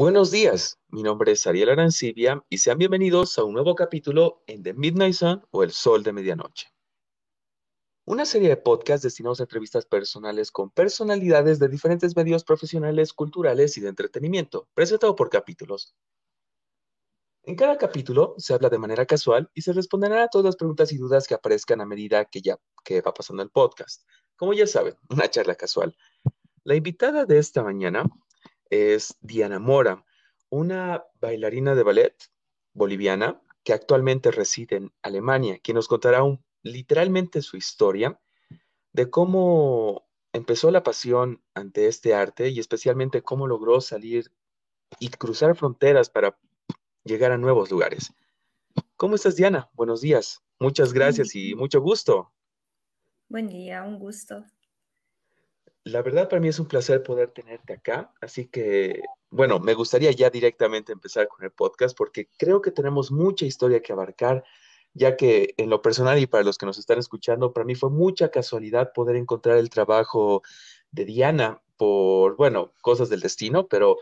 Buenos días, mi nombre es Ariel Arancibia y sean bienvenidos a un nuevo capítulo en The Midnight Sun o El Sol de Medianoche. Una serie de podcasts destinados a entrevistas personales con personalidades de diferentes medios profesionales, culturales y de entretenimiento, presentado por capítulos. En cada capítulo se habla de manera casual y se responderán a todas las preguntas y dudas que aparezcan a medida que ya que va pasando el podcast. Como ya saben, una charla casual. La invitada de esta mañana es Diana Mora, una bailarina de ballet boliviana que actualmente reside en Alemania, quien nos contará literalmente su historia de cómo empezó la pasión ante este arte y especialmente cómo logró salir y cruzar fronteras para llegar a nuevos lugares. ¿Cómo estás, Diana? Buenos días. Muchas gracias y mucho gusto. Buen día, un gusto. La verdad para mí es un placer poder tenerte acá, así que, bueno, me gustaría ya directamente empezar con el podcast porque creo que tenemos mucha historia que abarcar, ya que en lo personal y para los que nos están escuchando, para mí fue mucha casualidad poder encontrar el trabajo de Diana por, bueno, cosas del destino, pero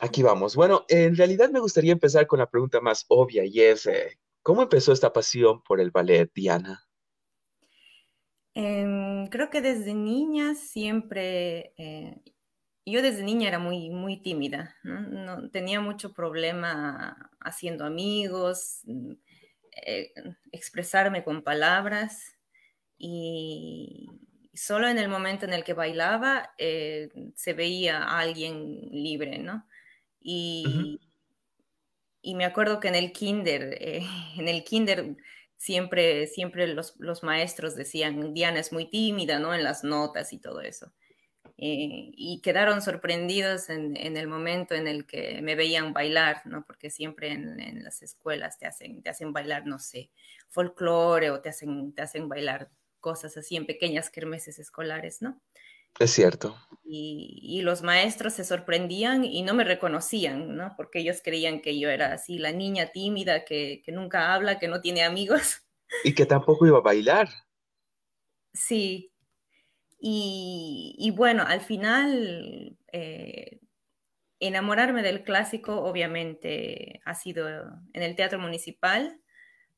aquí vamos. Bueno, en realidad me gustaría empezar con la pregunta más obvia y es, eh, ¿cómo empezó esta pasión por el ballet, Diana? Em, creo que desde niña siempre, eh, yo desde niña era muy, muy tímida, ¿no? tenía mucho problema haciendo amigos, mm, eh, expresarme con palabras y solo en el momento en el que bailaba eh, se veía a alguien libre, ¿no? Y, y me acuerdo que en el kinder, en el kinder siempre, siempre los, los, maestros decían, Diana es muy tímida, ¿no? En las notas y todo eso. Eh, y quedaron sorprendidos en, en, el momento en el que me veían bailar, ¿no? Porque siempre en, en, las escuelas te hacen, te hacen bailar, no sé, folclore o te hacen, te hacen bailar cosas así en pequeñas kermeses escolares, ¿no? Es cierto. Y, y, los maestros se sorprendían y no me reconocían, ¿no? Porque ellos creían que yo era así, la niña tímida que, que nunca habla, que no tiene amigos. Y que tampoco iba a bailar. Sí. Y, y bueno, al final, eh, enamorarme del clásico, obviamente, ha sido en el Teatro Municipal,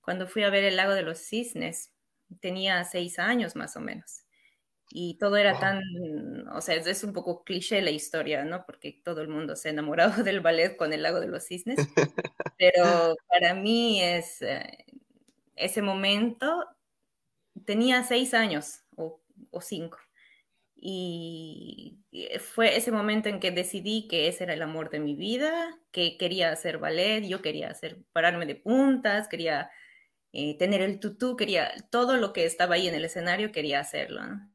cuando fui a ver El Lago de los Cisnes. Tenía seis años más o menos y todo era tan, o sea, es un poco cliché la historia, ¿no? Porque todo el mundo se ha enamorado del ballet con el lago de los cisnes, pero para mí es, eh, ese momento, tenía seis años o, o cinco, y fue ese momento en que decidí que ese era el amor de mi vida, que quería hacer ballet, yo quería hacer, pararme de puntas, quería eh, tener el tutú, quería, todo lo que estaba ahí en el escenario quería hacerlo, ¿no?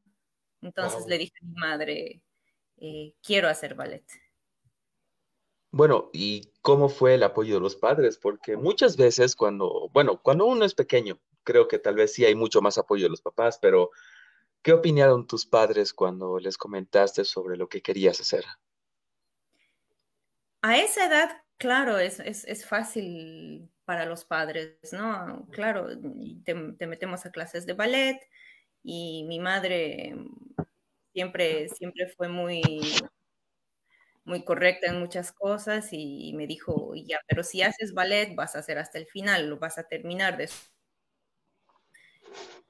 Entonces le dije a mi madre, eh, quiero hacer ballet. Bueno, ¿y cómo fue el apoyo de los padres? Porque muchas veces cuando, bueno, cuando uno es pequeño, creo que tal vez sí hay mucho más apoyo de los papás, pero ¿qué opinaron tus padres cuando les comentaste sobre lo que querías hacer? A esa edad, claro, es, es, fácil para los padres, ¿no? Claro, te, te metemos a clases de ballet, y mi madre siempre, siempre fue muy, muy correcta en muchas cosas y me dijo, ya, pero si haces ballet vas a hacer hasta el final, lo vas a terminar de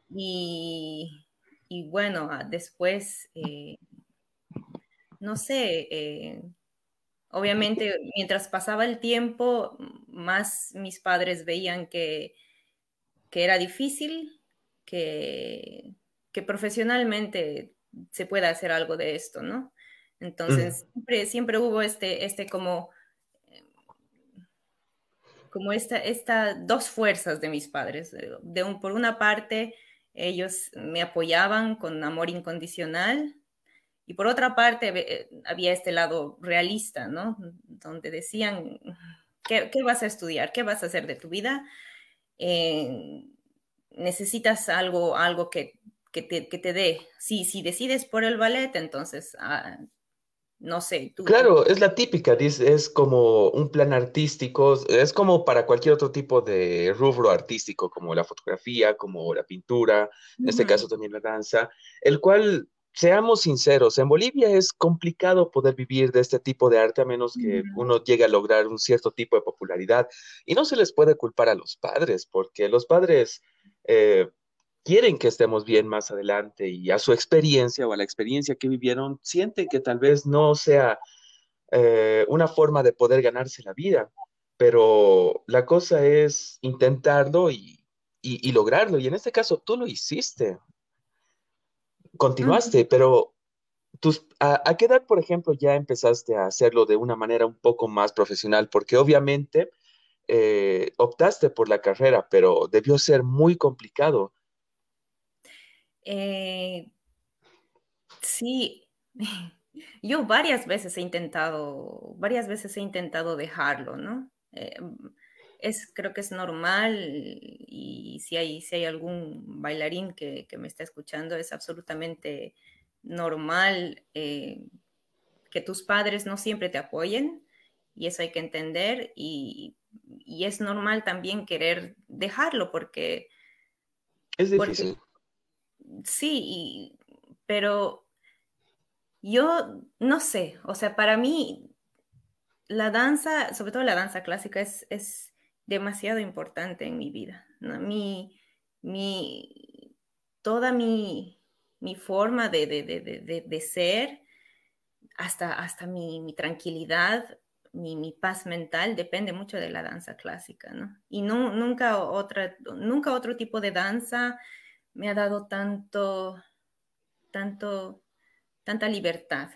y, y bueno, ah, después, eh, no sé, eh, obviamente mientras pasaba el tiempo, más mis padres veían que, que era difícil, que, que profesionalmente se pueda hacer algo de esto, ¿no? Entonces, siempre, siempre hubo este, este como, como esta, esta dos fuerzas de mis padres. De un, por una parte, ellos me apoyaban con amor incondicional y por otra parte eh, había este lado realista, ¿no? Donde decían, ¿qué, qué vas a estudiar? ¿Qué vas a hacer de tu vida? Eh, necesitas algo, algo que que te, que te dé. Si, si decides por el ballet, entonces, ah, no sé. Tú, claro, es la típica, es, es, como un plan artístico, es como para cualquier otro tipo de rubro artístico, como la fotografía, como la pintura, en este caso también la danza, el cual seamos sinceros, en Bolivia es complicado poder vivir de este tipo de arte a menos que uno llegue a lograr un cierto tipo de popularidad. Y no se les puede culpar a los padres, porque los padres eh, quieren que estemos bien más adelante y a su experiencia o a la experiencia que vivieron, sienten que tal vez no sea eh, una forma de poder ganarse la vida, pero la cosa es intentarlo y, lograrlo. Y en este caso tú lo hiciste, continuaste, pero tus, a, qué edad, por ejemplo, ya empezaste a hacerlo de una manera un poco más profesional? Porque obviamente eh, optaste por la carrera, pero debió ser muy complicado eh, sí, yo varias veces he intentado, varias veces he intentado dejarlo, ¿no? Eh, es, creo que es normal y si hay, si hay algún bailarín que, me está escuchando, es absolutamente normal eh, que tus padres no siempre te apoyen y eso hay que entender y, es normal también querer dejarlo porque... Es difícil sí, pero yo no sé, o sea, para mí la danza, sobre todo la danza clásica, es, es demasiado importante en mi vida. Mi, mi, toda mi, mi forma de, de, de, de, ser, hasta, hasta mi, mi tranquilidad, mi, mi, paz mental, depende mucho de la danza clásica, ¿no? Y no, nunca, otra, nunca otro tipo de danza me ha dado tanto, tanto, tanta libertad.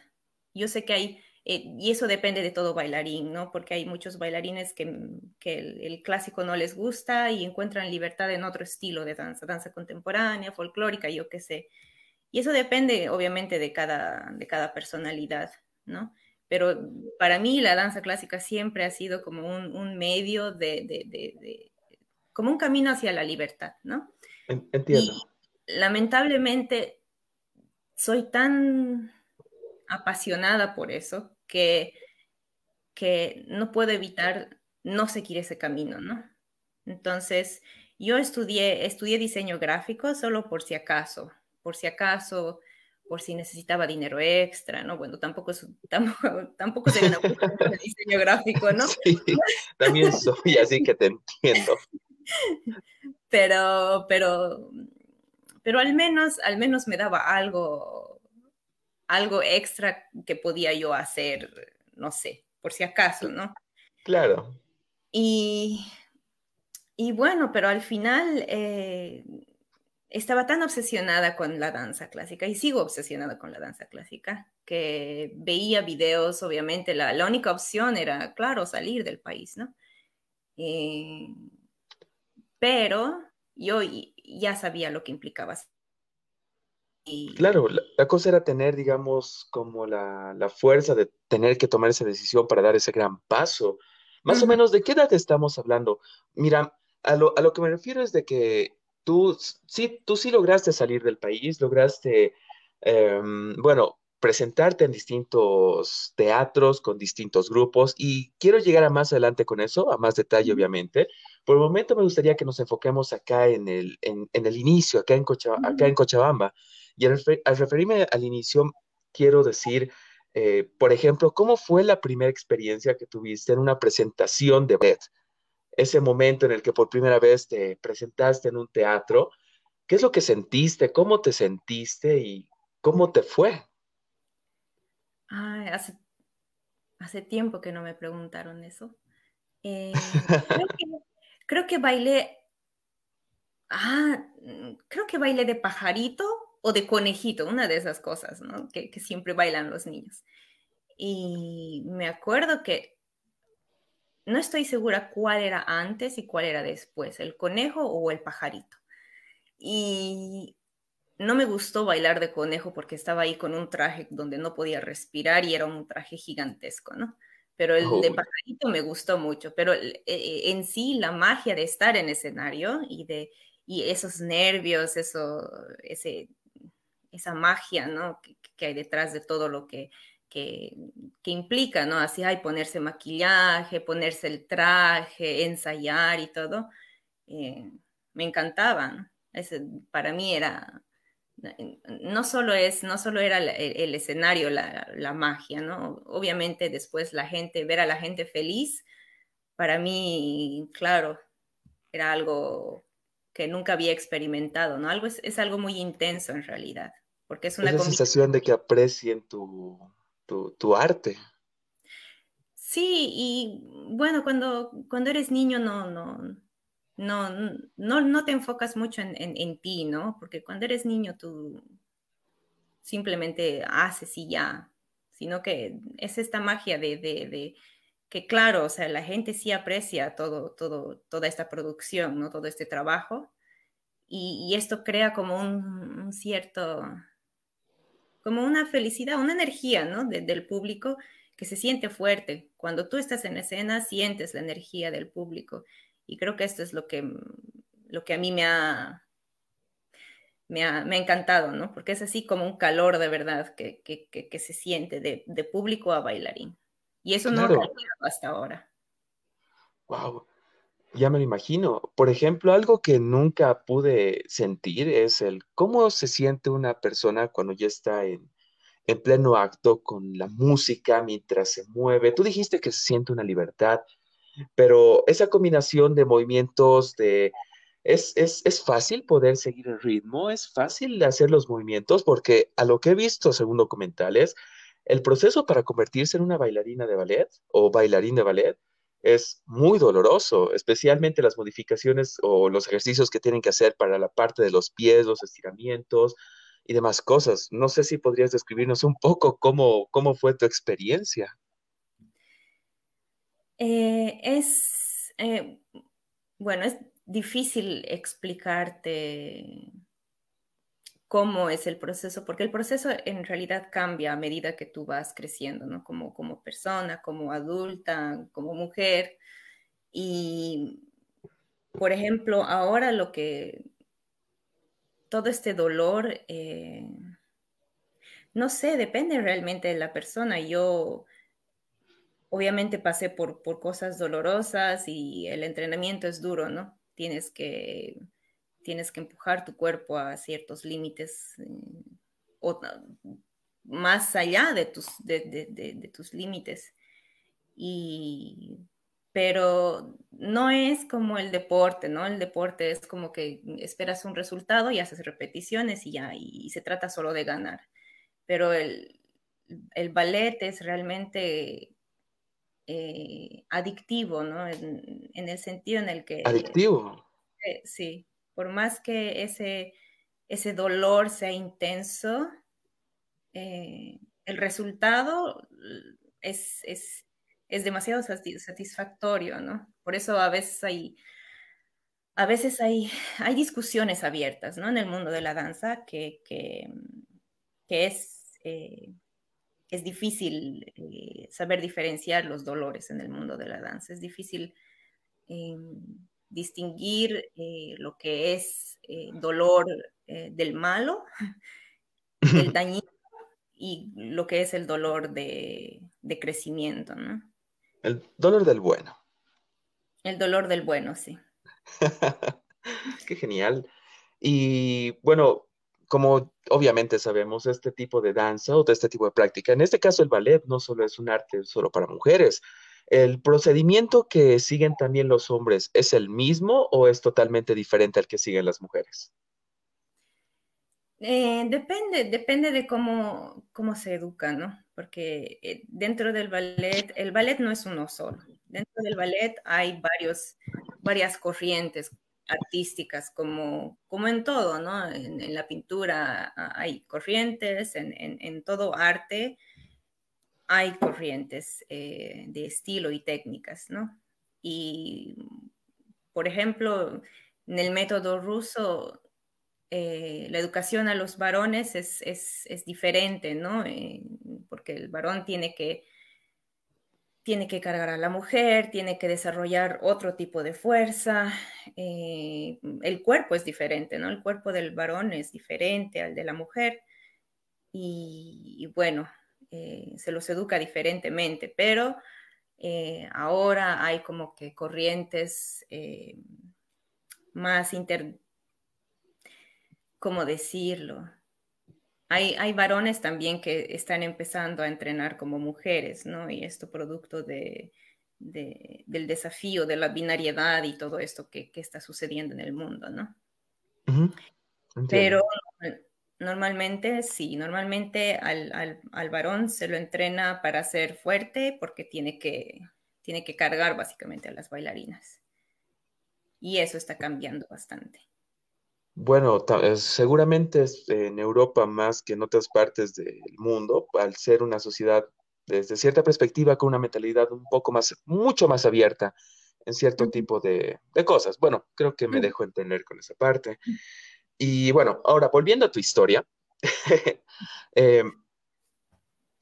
Yo sé que hay, eh, y eso depende de todo bailarín, ¿no? Porque hay muchos bailarines que, el, clásico no les gusta y encuentran libertad en otro estilo de danza, danza contemporánea, folclórica, yo qué sé. Y eso depende, obviamente, de cada, de cada personalidad, ¿no? Pero para mí la danza clásica siempre ha sido como un, medio de, de, como un camino hacia la libertad, ¿no? Entiendo. lamentablemente soy tan apasionada por eso que, que no puedo evitar no seguir ese camino, ¿no? Entonces, yo estudié, estudié diseño gráfico solo por si acaso, por si acaso, por si necesitaba dinero extra, ¿no? Bueno, tampoco, es, tampoco, tampoco soy una de diseño gráfico, ¿no? Sí, también soy, así que te entiendo. pero, pero, pero al menos, al menos me daba algo, algo extra que podía yo hacer, no sé, por si acaso, ¿no? Claro. Y, y bueno, pero al final eh, estaba tan obsesionada con la danza clásica y sigo obsesionada con la danza clásica que veía videos, obviamente la, la única opción era, claro, salir del país, ¿no? Eh, pero yo ya sabía lo que implicaba. Y... Claro, la, cosa era tener, digamos, como la, fuerza de tener que tomar esa decisión para dar ese gran paso. Más o menos, ¿de qué edad estamos hablando? Mira, a lo, a lo que me refiero es de que tú sí, tú sí lograste salir del país, lograste, em, bueno, presentarte en distintos teatros con distintos grupos y quiero llegar a más adelante con eso, a más detalle obviamente. Por el momento me gustaría que nos enfoquemos acá en el, en, el inicio, acá en, acá en Cochabamba. Y al, referirme al inicio, quiero decir, eh, por ejemplo, ¿cómo fue la primera experiencia que tuviste en una presentación de ballet? Ese momento en el que por primera vez te presentaste en un teatro, ¿qué es lo que sentiste? ¿Cómo te sentiste y cómo te fue? Hace, tiempo que no me preguntaron eso. Eh, creo, que, bailé, ah, creo que bailé de pajarito o de conejito, una de esas cosas, ¿no? Que, que siempre bailan los niños. Y me acuerdo que no estoy segura cuál era antes y cuál era después, el conejo o el pajarito. Y no me gustó bailar de conejo porque estaba ahí con un traje donde no podía respirar y era un traje gigantesco, ¿no? Pero el de pajarito me gustó mucho, pero eh, eh, en sí la magia de estar en escenario y de y esos nervios, eso, ese, esa magia, ¿no? Que, hay detrás de todo lo que, que, implica, ¿no? Así hay ponerse maquillaje, ponerse el traje, ensayar y todo. Eh, me encantaban. Ese, para mí era no solo es, no solo era el, escenario, la, la, magia, ¿no? Obviamente después la gente, ver a la gente feliz, para mí, claro, era algo que nunca había experimentado, ¿no? Algo es, es algo muy intenso en realidad, porque es una... Es sensación de que aprecien tu, tu, tu, arte. Sí, y bueno, cuando, cuando eres niño no, no, no, no, no te enfocas mucho en, en, ti, ¿no? Porque cuando eres niño tú simplemente haces y ya, sino que es esta magia de, de, de, que claro, o sea, la gente sí aprecia todo, todo, toda esta producción, ¿no? Todo este trabajo. Y, y esto crea como un, un, cierto, como una felicidad, una energía, ¿no? del público que se siente fuerte. Cuando tú estás en escena, sientes la energía del público. Y creo que esto es lo que, lo que a mí me ha, me ha, me ha encantado, ¿no? Porque es así como un calor de verdad que, que, que, se siente de, de, público a bailarín. Y eso claro. no ha cambiado hasta ahora. Wow, ya me lo imagino. Por ejemplo, algo que nunca pude sentir es el cómo se siente una persona cuando ya está en, en pleno acto con la música mientras se mueve. Tú dijiste que se siente una libertad, pero esa combinación de movimientos, de... Es, es, es, fácil poder seguir el ritmo, es fácil hacer los movimientos, porque a lo que he visto según documentales, el proceso para convertirse en una bailarina de ballet o bailarín de ballet es muy doloroso, especialmente las modificaciones o los ejercicios que tienen que hacer para la parte de los pies, los estiramientos y demás cosas. No sé si podrías describirnos un poco cómo, cómo fue tu experiencia. Eh, es, eh, bueno, es difícil explicarte cómo es el proceso, porque el proceso en realidad cambia a medida que tú vas creciendo, ¿no? Como, como persona, como adulta, como mujer. Y, por ejemplo, ahora lo que, todo este dolor, eh, no sé, depende realmente de la persona. Yo obviamente pasé por, por cosas dolorosas y el entrenamiento es duro, ¿no? Tienes que, tienes que empujar tu cuerpo a ciertos límites eh, o, más allá de tus, de, de, de, tus límites. Y, pero no es como el deporte, ¿no? El deporte es como que esperas un resultado y haces repeticiones y ya, y se trata solo de ganar. Pero el, el ballet es realmente eh, adictivo, ¿no? En, en, el sentido en el que... Adictivo. Eh, sí, por más que ese, ese dolor sea intenso, eh, el resultado es, es, es, demasiado satisfactorio, ¿no? Por eso a veces hay... A veces hay, hay discusiones abiertas ¿no? en el mundo de la danza que, que, que es es difícil eh, saber diferenciar los dolores en el mundo de la danza. Es difícil eh, distinguir eh, lo que es dolor del malo, del dañino, y lo que es el dolor de, de, crecimiento, ¿no? El dolor del bueno. El dolor del bueno, sí. Qué genial. Y bueno, como obviamente sabemos, este tipo de danza o de este tipo de práctica, en este caso el ballet no solo es un arte solo para mujeres, ¿el procedimiento que siguen también los hombres es el mismo o es totalmente diferente al que siguen las mujeres? Eh, depende, depende de cómo, cómo se educa, ¿no? Porque eh, dentro del ballet, el ballet no es uno solo. Dentro del ballet hay varios, varias corrientes, artísticas, como, como en todo, ¿no? En, la pintura hay corrientes, en, en, en todo arte hay corrientes eh, de estilo y técnicas, ¿no? Y, por ejemplo, en el método ruso, eh, la educación a los varones es, es, es diferente, ¿no? Eh, porque el varón tiene que tiene que cargar a la mujer, tiene que desarrollar otro tipo de fuerza. Eh, el cuerpo es diferente, ¿no? El cuerpo del varón es diferente al de la mujer. Y, bueno, eh, se los educa diferentemente, pero eh, ahora hay como que corrientes más inter... ¿Cómo decirlo? Hay, hay varones también que están empezando a entrenar como mujeres, ¿no? Y esto producto de, del desafío de la binariedad y todo esto que, está sucediendo en el mundo, ¿no? Pero normalmente, sí, normalmente al, varón se lo entrena para ser fuerte porque tiene que, tiene que cargar básicamente a las bailarinas. Y eso está cambiando bastante. Bueno, seguramente en Europa más que en otras partes del mundo, al ser una sociedad desde cierta perspectiva con una mentalidad un poco más, mucho más abierta en cierto tipo de, cosas. Bueno, creo que me dejo entender con esa parte. Y bueno, ahora volviendo a tu historia, eh,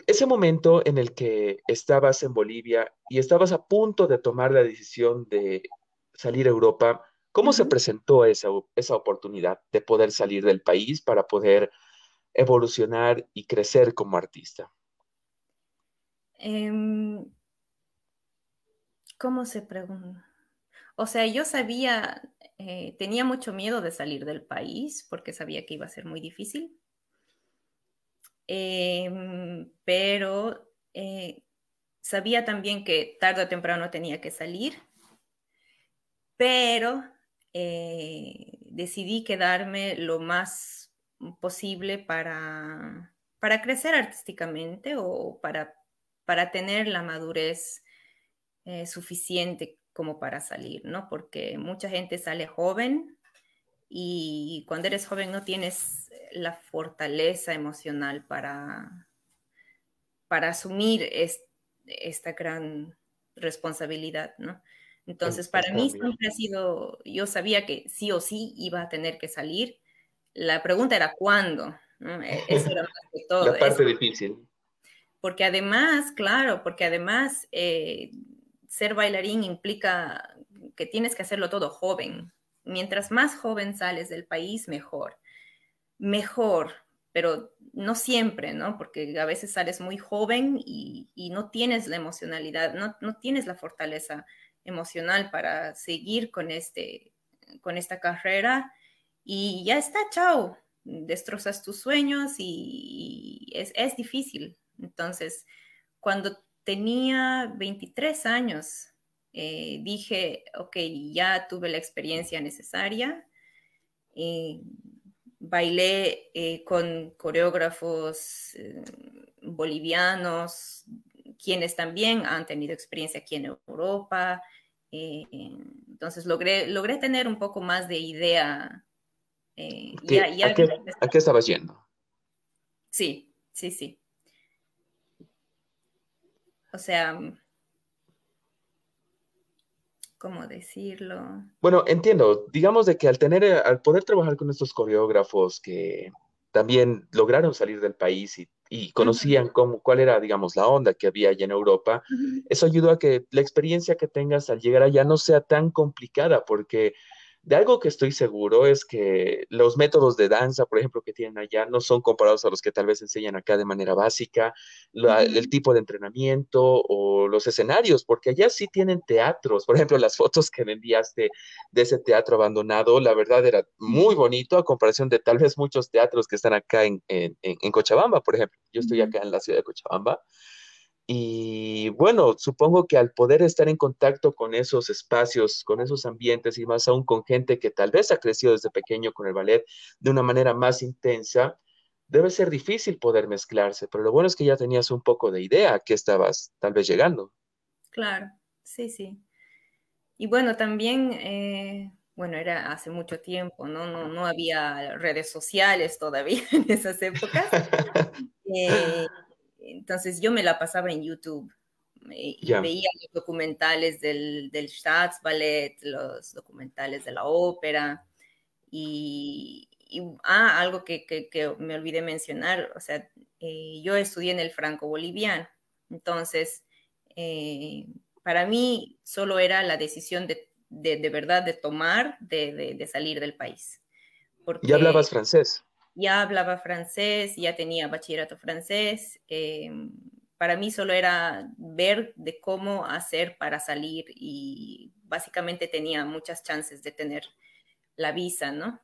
ese momento en el que estabas en Bolivia y estabas a punto de tomar la decisión de salir a Europa, ¿cómo se presentó esa, esa oportunidad de poder salir del país para poder evolucionar y crecer como artista? Em, ¿Cómo se pregunta? O sea, yo sabía, eh, tenía mucho miedo de salir del país porque sabía que iba a ser muy difícil. Em, pero eh, sabía también que tarde o temprano tenía que salir, pero eh, decidí quedarme lo más posible para, para crecer artísticamente o para para tener la madurez eh, suficiente como para salir, ¿no? Porque mucha gente sale joven y cuando eres joven no tienes la fortaleza emocional para, para asumir esta gran responsabilidad, ¿no? Entonces, para mí siempre ha sido, yo sabía que sí o sí iba a tener que salir. La pregunta era cuándo. ¿no? E-, eso era más que todo. La parte difícil. Porque además, claro, porque además eh, ser bailarín implica que tienes que hacerlo todo joven. Mientras más joven sales del país, mejor. Mejor, pero no siempre, ¿no? Porque a veces sales muy joven y, no tienes la emocionalidad, no, no, tienes la fortaleza emocional para seguir con, este, con esta carrera y ya está, chao, destrozas tus sueños y, es, es difícil, entonces, cuando tenía 23 años, eh, dije, ok, ya tuve la experiencia necesaria. Eh, bailé eh, con coreógrafos bolivianos, quienes también han tenido experiencia aquí en Europa. Entonces logré, logré tener un poco más de idea. ¿A, qué, estabas yendo? Sí, sí, sí. O sea, ¿cómo decirlo? Bueno, entiendo. Digamos de que al tener, eh, al poder trabajar con estos coreógrafos que también lograron salir del país y, conocían cómo, cuál era, digamos, la onda que había allá en Europa, eso ayudó a que la experiencia que tengas al llegar allá no sea tan complicada, porque de algo que estoy seguro es que los métodos de danza, por ejemplo, que tienen allá, no son comparados a los que tal vez enseñan acá de manera básica, el tipo de entrenamiento o los escenarios, porque allá sí tienen teatros. Por ejemplo, las fotos que me enviaste de ese teatro abandonado, la verdad era muy bonito a comparación de tal vez muchos teatros que están acá en, en, en Cochabamba, por ejemplo. Yo estoy acá en la ciudad de Cochabamba y bueno, supongo que al poder estar en contacto con esos espacios, con esos ambientes y más aún con gente que tal vez ha crecido desde pequeño con el ballet de una manera más intensa, debe ser difícil poder mezclarse, pero lo bueno es que ya tenías un poco de idea a qué estabas tal vez llegando. Claro, sí, sí. Y bueno, también, eh, bueno, era hace mucho tiempo, ¿no? No, no había redes sociales todavía en esas épocas. Eh, entonces yo me la pasaba en YouTube eh, y veía los documentales del, del Staatsballet, los documentales de la ópera y, ah, algo que, que, me olvidé mencionar, o sea, eh, yo estudié en el franco-boliviano, entonces eh, para mí solo era la decisión de, de, de verdad de tomar, de, de, salir del país. Porque, ¿Y hablabas francés? Ya hablaba francés, ya tenía bachillerato francés. Eh, para mí solo era ver de cómo hacer para salir y básicamente tenía muchas chances de tener la visa, ¿no?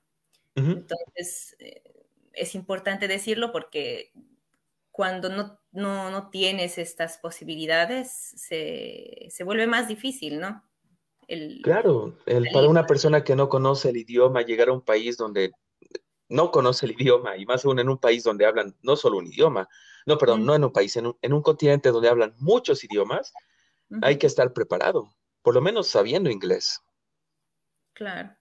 Entonces, eh, es importante decirlo porque cuando no, no, tienes estas posibilidades, se, se, vuelve más difícil, ¿no? claro, el, para una persona que no conoce el idioma, llegar a un país donde no conoce el idioma, y más aún en un país donde hablan no solo un idioma, no, perdón, no en un país, en un, en un, continente donde hablan muchos idiomas, hay que estar preparado, por lo menos sabiendo inglés. Claro.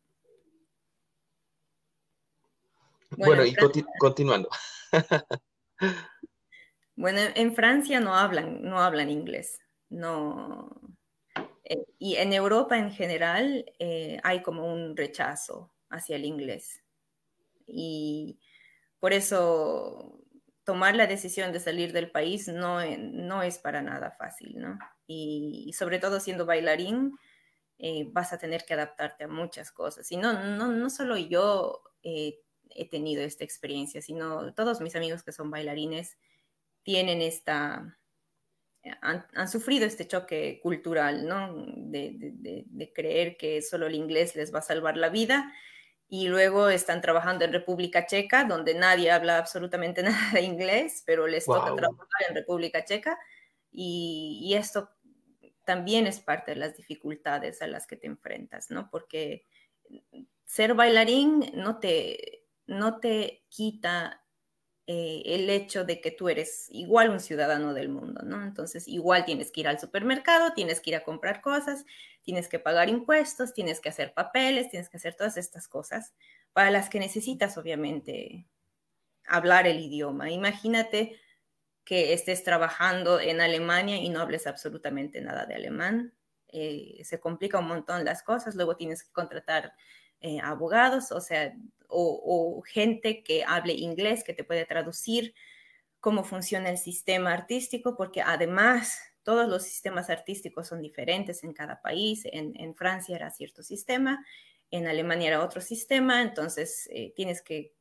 Bueno, y continuando. bueno, en Francia no hablan, no hablan inglés, no. Eh, y en Europa en general eh, hay como un rechazo hacia el inglés. Y por eso tomar la decisión de salir del país no, no es para nada fácil, ¿no? Y, sobre todo siendo bailarín, eh, vas a tener que adaptarte a muchas cosas. Y no, no, no solo yo he tenido esta experiencia, sino todos mis amigos que son bailarines tienen esta, han, sufrido este choque cultural, ¿no? De, creer que solo el inglés les va a salvar la vida y luego están trabajando en República Checa, donde nadie habla absolutamente nada de inglés, pero les toca trabajar en República Checa y, y, esto también es parte de las dificultades a las que te enfrentas, ¿no? Porque ser bailarín no te, no te quita eh, el hecho de que tú eres igual un ciudadano del mundo, ¿no? Entonces, igual tienes que ir al supermercado, tienes que ir a comprar cosas, tienes que pagar impuestos, tienes que hacer papeles, tienes que hacer todas estas cosas para las que necesitas, obviamente, hablar el idioma. Imagínate que estés trabajando en Alemania y no hables absolutamente nada de alemán. Eh, se complica un montón las cosas, luego tienes que contratar eh, abogados, o sea, o, gente que hable inglés, que te puede traducir cómo funciona el sistema artístico, porque además todos los sistemas artísticos son diferentes en cada país. En, Francia era cierto sistema, en Alemania era otro sistema, entonces eh, tienes que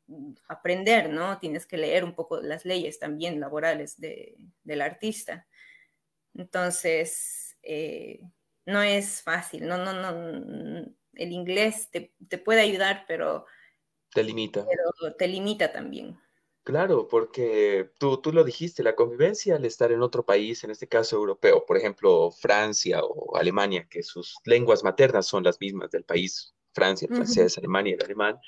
aprender, ¿no? Tienes que leer un poco las leyes también laborales del artista. Entonces, eh, no es fácil, no, no, no, el inglés te, te puede ayudar, pero te limita. Pero te limita también. Claro, porque tú, tú lo dijiste, la convivencia al estar en otro país, en este caso europeo, por ejemplo, Francia o Alemania, que sus lenguas maternas son las mismas del país, Francia, el francés, Alemania, el alemán,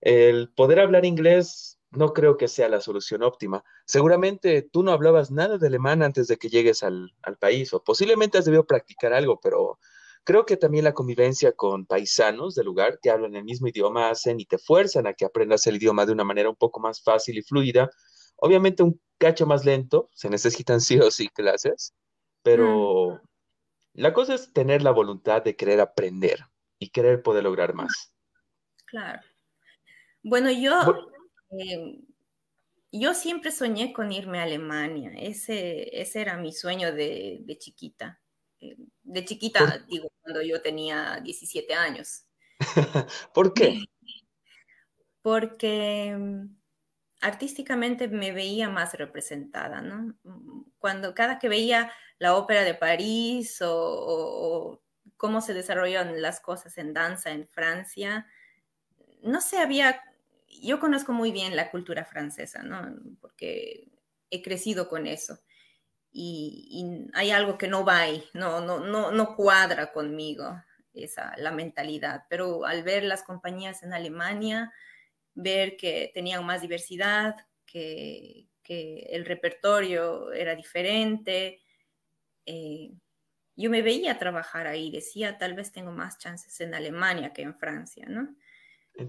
el poder hablar inglés no creo que sea la solución óptima. Seguramente tú no hablabas nada de alemán antes de que llegues al, al país, o posiblemente has debido practicar algo, pero Creo que también la convivencia con paisanos del lugar que hablan el mismo idioma hacen y te fuerzan a que aprendas el idioma de una manera un poco más fácil y fluida. Obviamente un cacho más lento, se necesitan sí o sí clases, pero mm. la cosa es tener la voluntad de querer aprender y querer poder lograr más. Claro. Bueno, yo, em, yo siempre soñé con irme a Alemania. Ese, ese era mi sueño de, de chiquita. Eh, de chiquita, digo, cuando yo tenía 17 años. ¿Por qué? Porque mm, artísticamente me veía más representada, ¿no? Cuando cada que veía la ópera de París o, cómo se desarrollan las cosas en danza en Francia, no sé, había, yo conozco muy bien la cultura francesa, ¿no? Porque he crecido con eso y, hay algo que no va ahí, no, no, no, no cuadra conmigo esa, la mentalidad. Pero al ver las compañías en Alemania, ver que tenían más diversidad, que, que el repertorio era diferente, eh, yo me veía trabajar ahí, decía, tal vez tengo más chances en Alemania que en Francia, ¿no?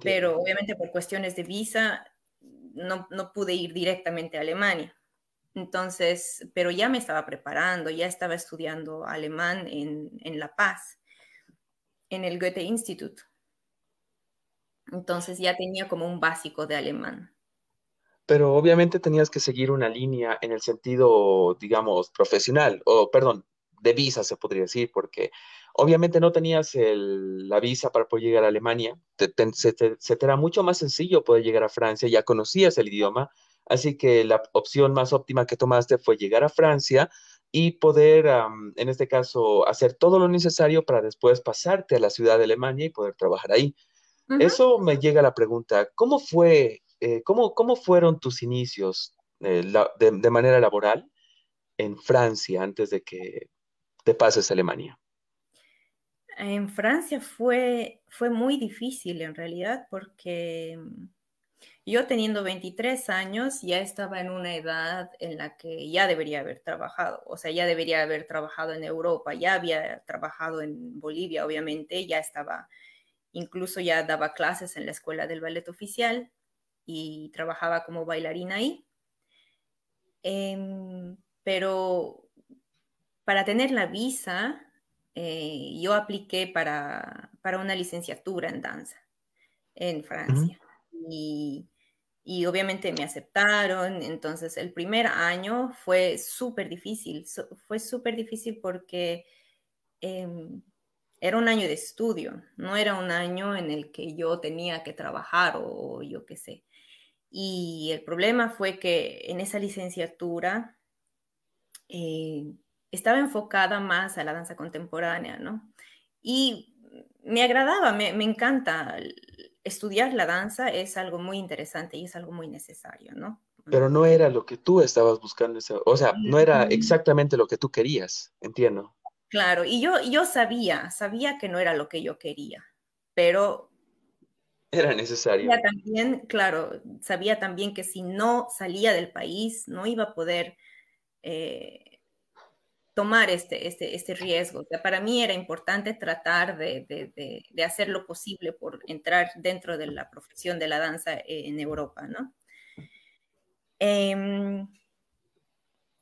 Pero obviamente por cuestiones de visa no, no pude ir directamente a Alemania. Entonces, pero ya me estaba preparando, ya estaba estudiando alemán en, La Paz, en el Goethe Institut. Entonces ya tenía como un básico de alemán. Pero obviamente tenías que seguir una línea en el sentido, digamos, profesional, o perdón, de visa se podría decir, porque obviamente no tenías la visa para poder llegar a Alemania, se, te, era mucho más sencillo poder llegar a Francia, ya conocías el idioma, Así que la opción más óptima que tomaste fue llegar a Francia y poder, en este caso, hacer todo lo necesario para después pasarte a la ciudad de Alemania y poder trabajar ahí. Eso me llega a la pregunta, ¿cómo fue eh, ¿cómo, ¿cómo, fueron tus inicios eh, de, de, manera laboral en Francia antes de que te pases a Alemania? En Francia fue, fue muy difícil en realidad porque yo teniendo 23 años ya estaba en una edad en la que ya debería haber trabajado, o sea, ya debería haber trabajado en Europa, ya había trabajado en Bolivia, obviamente, ya estaba, incluso ya daba clases en la escuela del ballet oficial y trabajaba como bailarina ahí. Em, pero para tener la visa, eh, yo apliqué para, para, una licenciatura en danza en Francia. y, y obviamente me aceptaron. Entonces el primer año fue súper difícil, fue súper difícil porque em, era un año de estudio, no era un año en el que yo tenía que trabajar o, yo qué sé. Y el problema fue que en esa licenciatura eh, estaba enfocada más a la danza contemporánea, ¿no? Y me agradaba, me, me encanta estudiar la danza es algo muy interesante y es algo muy necesario, ¿no? Pero no era lo que tú estabas buscando, o sea, no era exactamente lo que tú querías, entiendo. Claro, y yo, yo sabía, sabía que no era lo que yo quería, pero... Era necesario. También, claro, sabía también que si no salía del país, no iba a poder eh, tomar este, este, este riesgo. O sea, para mí era importante tratar de, de, hacer lo posible por entrar dentro de la profesión de la danza en Europa, ¿no? Em,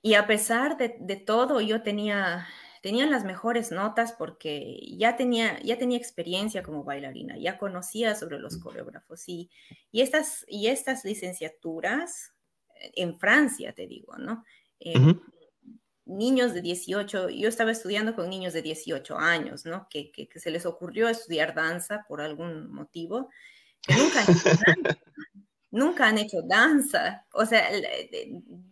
y a pesar de, todo, yo tenía, tenía las mejores notas porque ya tenía, ya tenía experiencia como bailarina, ya conocía sobre los coreógrafos y, y, estas, y estas licenciaturas en Francia, te digo, ¿no? Em, niños de 18, yo estaba estudiando con niños de 18 años, ¿no? Que, que, se les ocurrió estudiar danza por algún motivo, que nunca han hecho danza, nunca han hecho danza. O sea,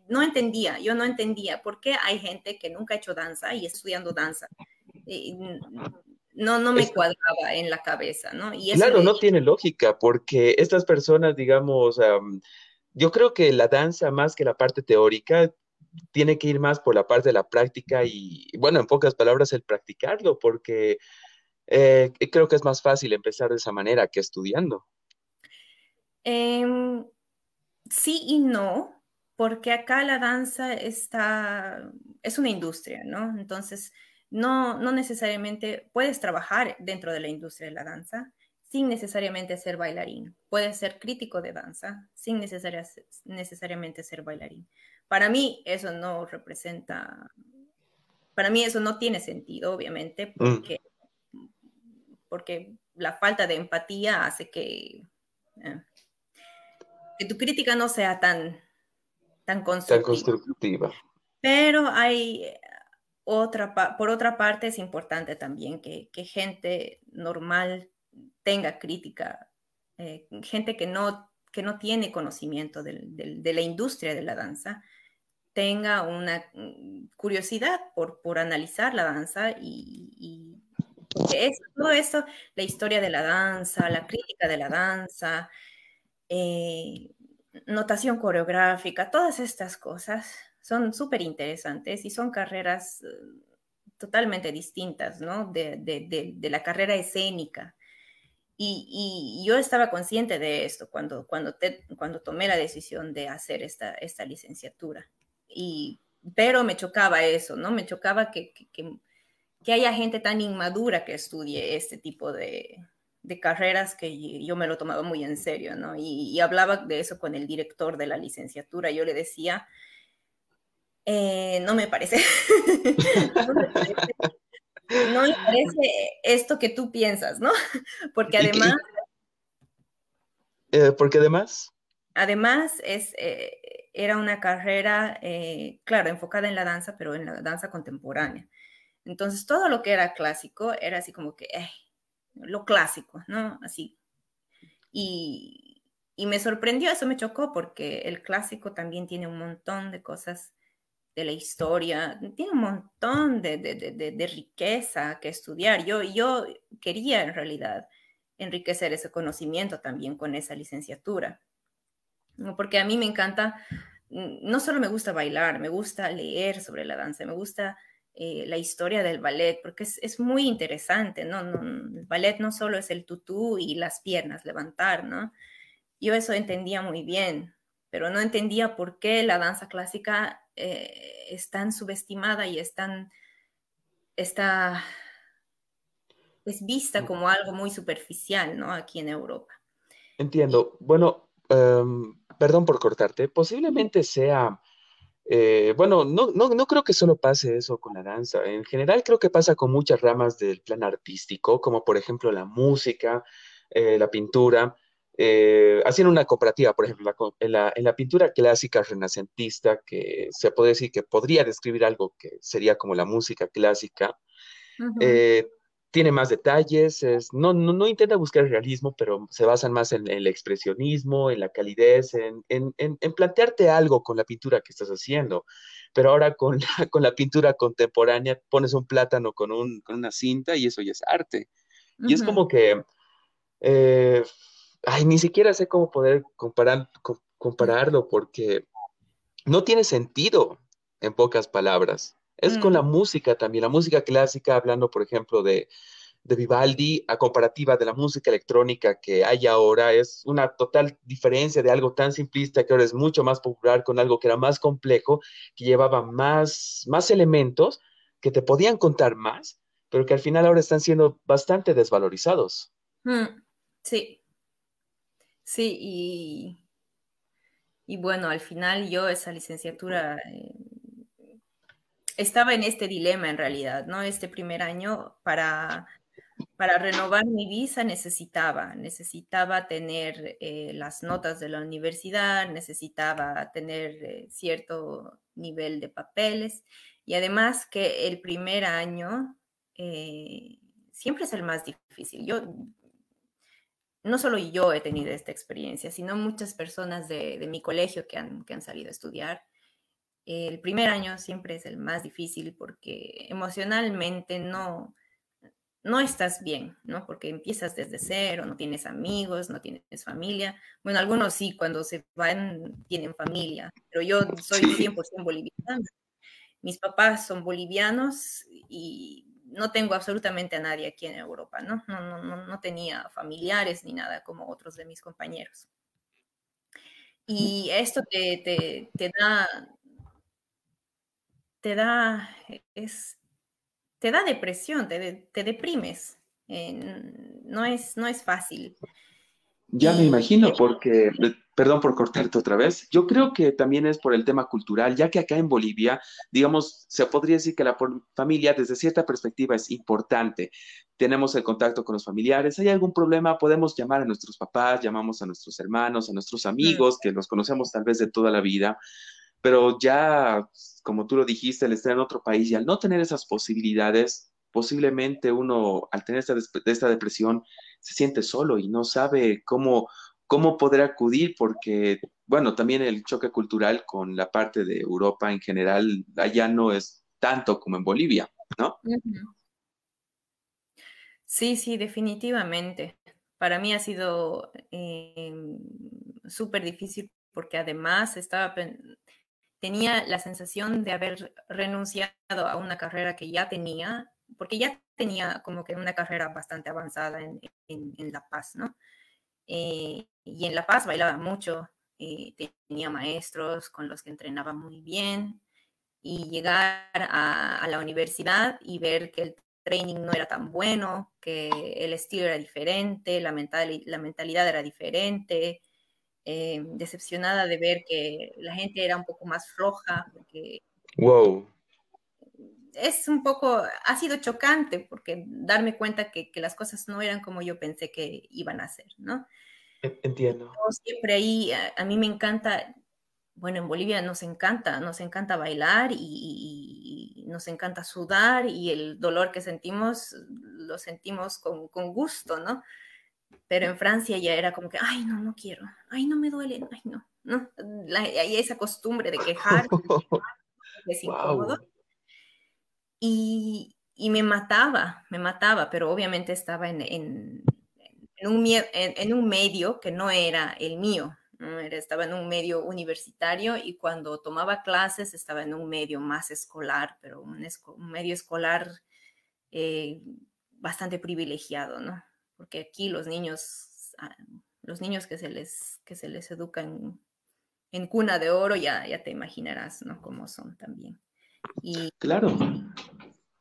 no entendía, yo no entendía por qué hay gente que nunca ha hecho danza y estudiando danza. no, no me cuadraba en la cabeza, ¿no? Y claro, no tiene lógica, porque estas personas, digamos, yo creo que la danza, más que la parte teórica, tiene que ir más por la parte de la práctica y, bueno, en pocas palabras, el practicarlo, porque eh, creo que es más fácil empezar de esa manera que estudiando. Em, sí y no, porque acá la danza está, es una industria, ¿no? Entonces, no, no necesariamente puedes trabajar dentro de la industria de la danza sin necesariamente ser bailarín. Puedes ser crítico de danza sin necesariamente ser bailarín. Para mí eso no representa, para mí eso no tiene sentido, obviamente, mm. porque, porque la falta de empatía hace que, eh, que tu crítica no sea tan, tan constructiva. Pero hay otra, por otra parte, es importante también que, que gente normal tenga crítica, eh, gente que no, que no tiene conocimiento de la industria de la danza, tenga una mm, curiosidad por, analizar la danza y, es, todo eso, la historia de la danza, la crítica de la danza, eh, notación coreográfica, todas estas cosas son súper interesantes y son carreras eh, totalmente distintas, de, la carrera escénica. Y, yo estaba consciente de esto cuando, cuando, cuando tomé la decisión de hacer esta, esta licenciatura y, pero me chocaba eso, ¿no? Me chocaba que, que, que, haya gente tan inmadura que estudie este tipo de, de, carreras que yo me lo tomaba muy en serio, ¿no? Y, hablaba de eso con el director de la licenciatura. Yo le decía, eh, no me parece. no, me parece esto que tú piensas, ¿no? Porque además... Eh, porque además... Además, es, eh, era una carrera, eh, claro, enfocada en la danza, pero en la danza contemporánea. Entonces, todo lo que era clásico era así como que, eh, lo clásico, ¿no? Así. Y, y, me sorprendió, eso me chocó, porque el clásico también tiene un montón de cosas de la historia, tiene un montón de, de, de, de riqueza que estudiar. Yo, yo quería en realidad enriquecer ese conocimiento también con esa licenciatura. porque a mí me encanta, no solo me gusta bailar, me gusta leer sobre la danza, me gusta eh, la historia del ballet, porque es, muy interesante, ¿no? El ballet no solo es el tutú y las piernas, levantar, ¿no? Yo eso entendía muy bien, pero no entendía por qué la danza clásica eh, es tan subestimada y es tan, está, es vista mm. como algo muy superficial, ¿no? Aquí en Europa. Entiendo. Bueno, em, perdón por cortarte, posiblemente sea eh, bueno, no, no, no, creo que solo pase eso con la danza. En general creo que pasa con muchas ramas del plan artístico, como por ejemplo la música, eh, la pintura. Eh, haciendo una comparativa, por ejemplo, en, la, en, la, pintura clásica renacentista, que se puede decir que podría describir algo que sería como la música clásica, tiene más detalles, no, no, intenta buscar el realismo, pero se basan más en, el expresionismo, en la calidez, en, plantearte algo con la pintura que estás haciendo. Pero ahora con la, con la pintura contemporánea pones un plátano con, una cinta y eso ya es arte. Y es como que, eh, ay, ni siquiera sé cómo poder comparar, compararlo porque no tiene sentido, en pocas palabras. Es con la mm. música también, la música clásica, hablando, por ejemplo, de, de Vivaldi a comparativa de la música electrónica que hay ahora, es una total diferencia de algo tan simplista que ahora es mucho más popular con algo que era más complejo, que llevaba más, más elementos, que te podían contar más, pero que al final ahora están siendo bastante desvalorizados. Mm, sí, sí, y, y bueno, al final yo esa licenciatura... Eh, estaba en este dilema en realidad, ¿no? Este primer año para, para renovar mi visa necesitaba, necesitaba tener eh, las notas de la universidad, necesitaba tener eh, cierto nivel de papeles y además que el primer año siempre es el más difícil. Yo, no solo yo he tenido esta experiencia, sino muchas personas de, de mi colegio que han, que han salido a estudiar el primer año siempre es el más difícil porque emocionalmente no, no estás bien, ¿no? Porque empiezas desde cero, no tienes amigos, no tienes familia. Bueno, algunos sí, cuando se van tienen familia, pero yo soy 100% boliviana. Mis papás son bolivianos y no tengo absolutamente a nadie aquí en Europa, ¿no? No, no, no, no tenía familiares ni nada como otros de mis compañeros. Y esto te, te, te da te da, es, te da depresión, te, te deprimes. no, es, no es fácil. Ya me imagino, porque, eh, perdón por cortarte otra vez, yo creo que también es por el tema cultural, ya que acá en Bolivia, digamos, se podría decir que la familia desde cierta perspectiva es importante. Tenemos el contacto con los familiares, hay algún problema, podemos llamar a nuestros papás, llamamos a nuestros hermanos, a nuestros amigos, que los conocemos tal vez de toda la vida, pero ya, como tú lo dijiste, al estar en otro país y al no tener esas posibilidades, posiblemente uno, al tener esta, esta depresión, se siente solo y no sabe cómo, cómo poder acudir porque, bueno, también el choque cultural con la parte de Europa en general, allá no es tanto como en Bolivia, ¿no? Sí, sí, definitivamente. Para mí ha sido eh, súper difícil porque además estaba tenía la sensación de haber renunciado a una carrera que ya tenía, porque ya tenía como que una carrera bastante avanzada en, La Paz, ¿no? Eh, y en La Paz bailaba mucho, eh, tenía maestros con los que entrenaba muy bien, y llegar a, la universidad y ver que el training no era tan bueno, que el estilo era diferente, la, la mentalidad era diferente, eh, decepcionada de ver que la gente era un poco más floja, wow. Es un poco, ha sido chocante, porque darme cuenta que, que, las cosas no eran como yo pensé que iban a ser, ¿no? Entiendo. siempre ahí, a, mí me encanta, bueno, en Bolivia nos encanta, nos encanta bailar y, y, nos encanta sudar y el dolor que sentimos lo sentimos con, con gusto, ¿no? pero en Francia ya era como que, ay, no, no quiero, ay, no me duele, ay, no, no, hay esa costumbre de quejar, es incómodo. Y, y, me mataba, me mataba, pero obviamente estaba en, en, en, un, en, un, medio que no era el mío, estaba en un medio universitario y cuando tomaba clases estaba en un medio más escolar, pero un, medio escolar eh, bastante privilegiado, ¿no? Porque aquí los niños, ah, los niños que se les, que se les educan en cuna de oro, ya, ya te imaginarás, ¿no? Cómo son también. Y, claro.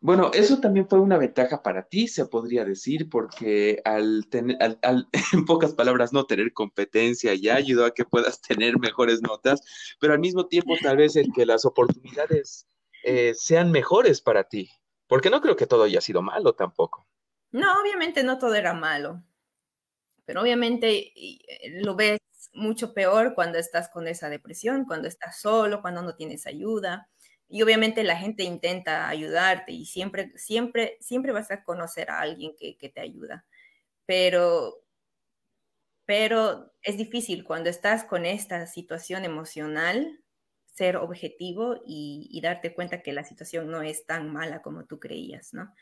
Bueno, eso también fue una ventaja para ti, se podría decir, porque al tener, en pocas palabras, no tener competencia ya ayudó a que puedas tener mejores notas, pero al mismo tiempo tal vez el que las oportunidades eh, sean mejores para ti, porque no creo que todo haya sido malo tampoco. No, obviamente no todo era malo, pero obviamente eh, lo ves mucho peor cuando estás con esa depresión, cuando estás solo, cuando no tienes ayuda y obviamente la gente intenta ayudarte y siempre, siempre, siempre vas a conocer a alguien que, te ayuda. Pero, pero es difícil cuando estás con esta situación emocional ser objetivo y, darte cuenta que la situación no es tan mala como tú creías, ¿no?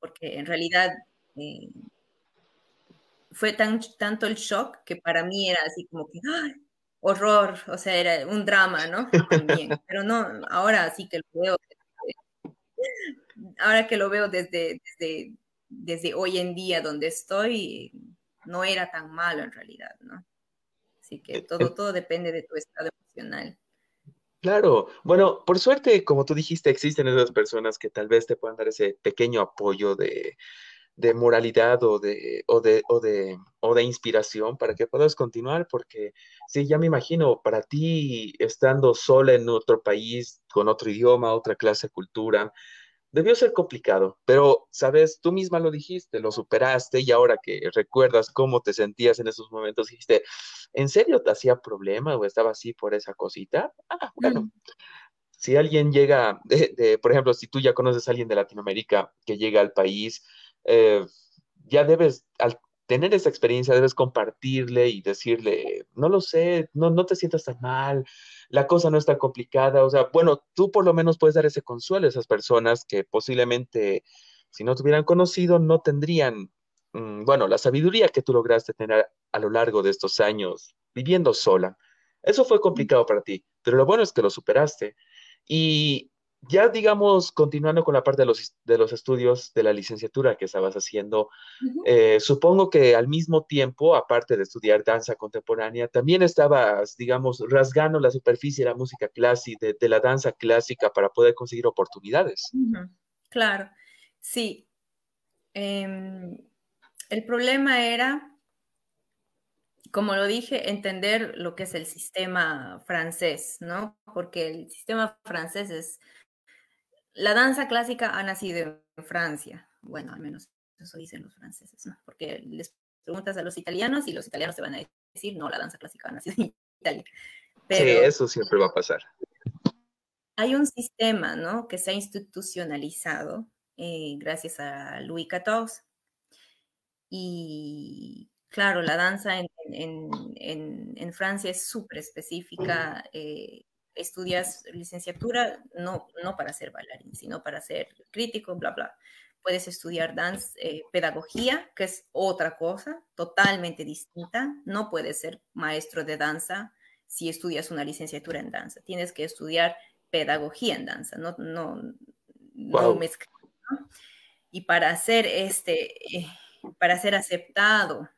Porque en realidad eh, fue tan, tanto el shock que para mí era así como que, horror, o sea, era un drama, ¿no? También, pero no, ahora sí que lo veo, ahora que lo veo desde, desde, desde hoy en día donde estoy, no era tan malo en realidad, ¿no? Así que eh, todo, eh. todo depende de tu estado emocional. Claro, bueno, por suerte, como tú dijiste, existen esas personas que tal vez te puedan dar ese pequeño apoyo de, de moralidad o de, o de, o de, o de inspiración para que puedas continuar, porque sí, ya me imagino, para ti estando sola en otro país, con otro idioma, otra clase de cultura, debió ser complicado, pero, sabes, tú misma lo dijiste, lo superaste y ahora que recuerdas cómo te sentías en esos momentos, dijiste, ¿en serio te hacía problema o estaba así por esa cosita? Ah, bueno. Mm. Si alguien llega, de, por ejemplo, si tú ya conoces a alguien de Latinoamérica que llega al país, eh, ya debes, al tener esa experiencia, debes compartirle y decirle, no lo sé, no, no te sientas tan mal, la cosa no está complicada, o sea, bueno, tú por lo menos puedes dar ese consuelo a esas personas que posiblemente, si no te hubieran conocido, no tendrían, mm, bueno, la sabiduría que tú lograste tener a lo largo de estos años viviendo sola. Eso fue complicado para ti, pero lo bueno es que lo superaste. Y ya digamos, continuando con la parte de los, de los estudios de la licenciatura que estabas haciendo, eh, supongo que al mismo tiempo, aparte de estudiar danza contemporánea, también estabas, digamos, rasgando la superficie de la música clásica, de, la danza clásica para poder conseguir oportunidades. Claro, sí. Em, el problema era como lo dije, entender lo que es el sistema francés, ¿no? Porque el sistema francés es la danza clásica ha nacido en Francia. Bueno, al menos eso dicen los franceses, ¿no? Porque les preguntas a los italianos y los italianos te van a decir, no, la danza clásica ha nacido en Italia. sí, eso siempre va a pasar. Hay un sistema, ¿no? Que se ha institucionalizado eh, gracias a Louis XIV. Y claro, la danza en, Francia es súper específica. Eh, estudias licenciatura no, no para ser bailarín, sino para ser crítico, bla, bla. Puedes estudiar dance, eh, pedagogía, que es otra cosa, totalmente distinta. No puedes ser maestro de danza si estudias una licenciatura en danza. Tienes que estudiar pedagogía en danza, no, no, no Y para ser este, eh, para ser aceptado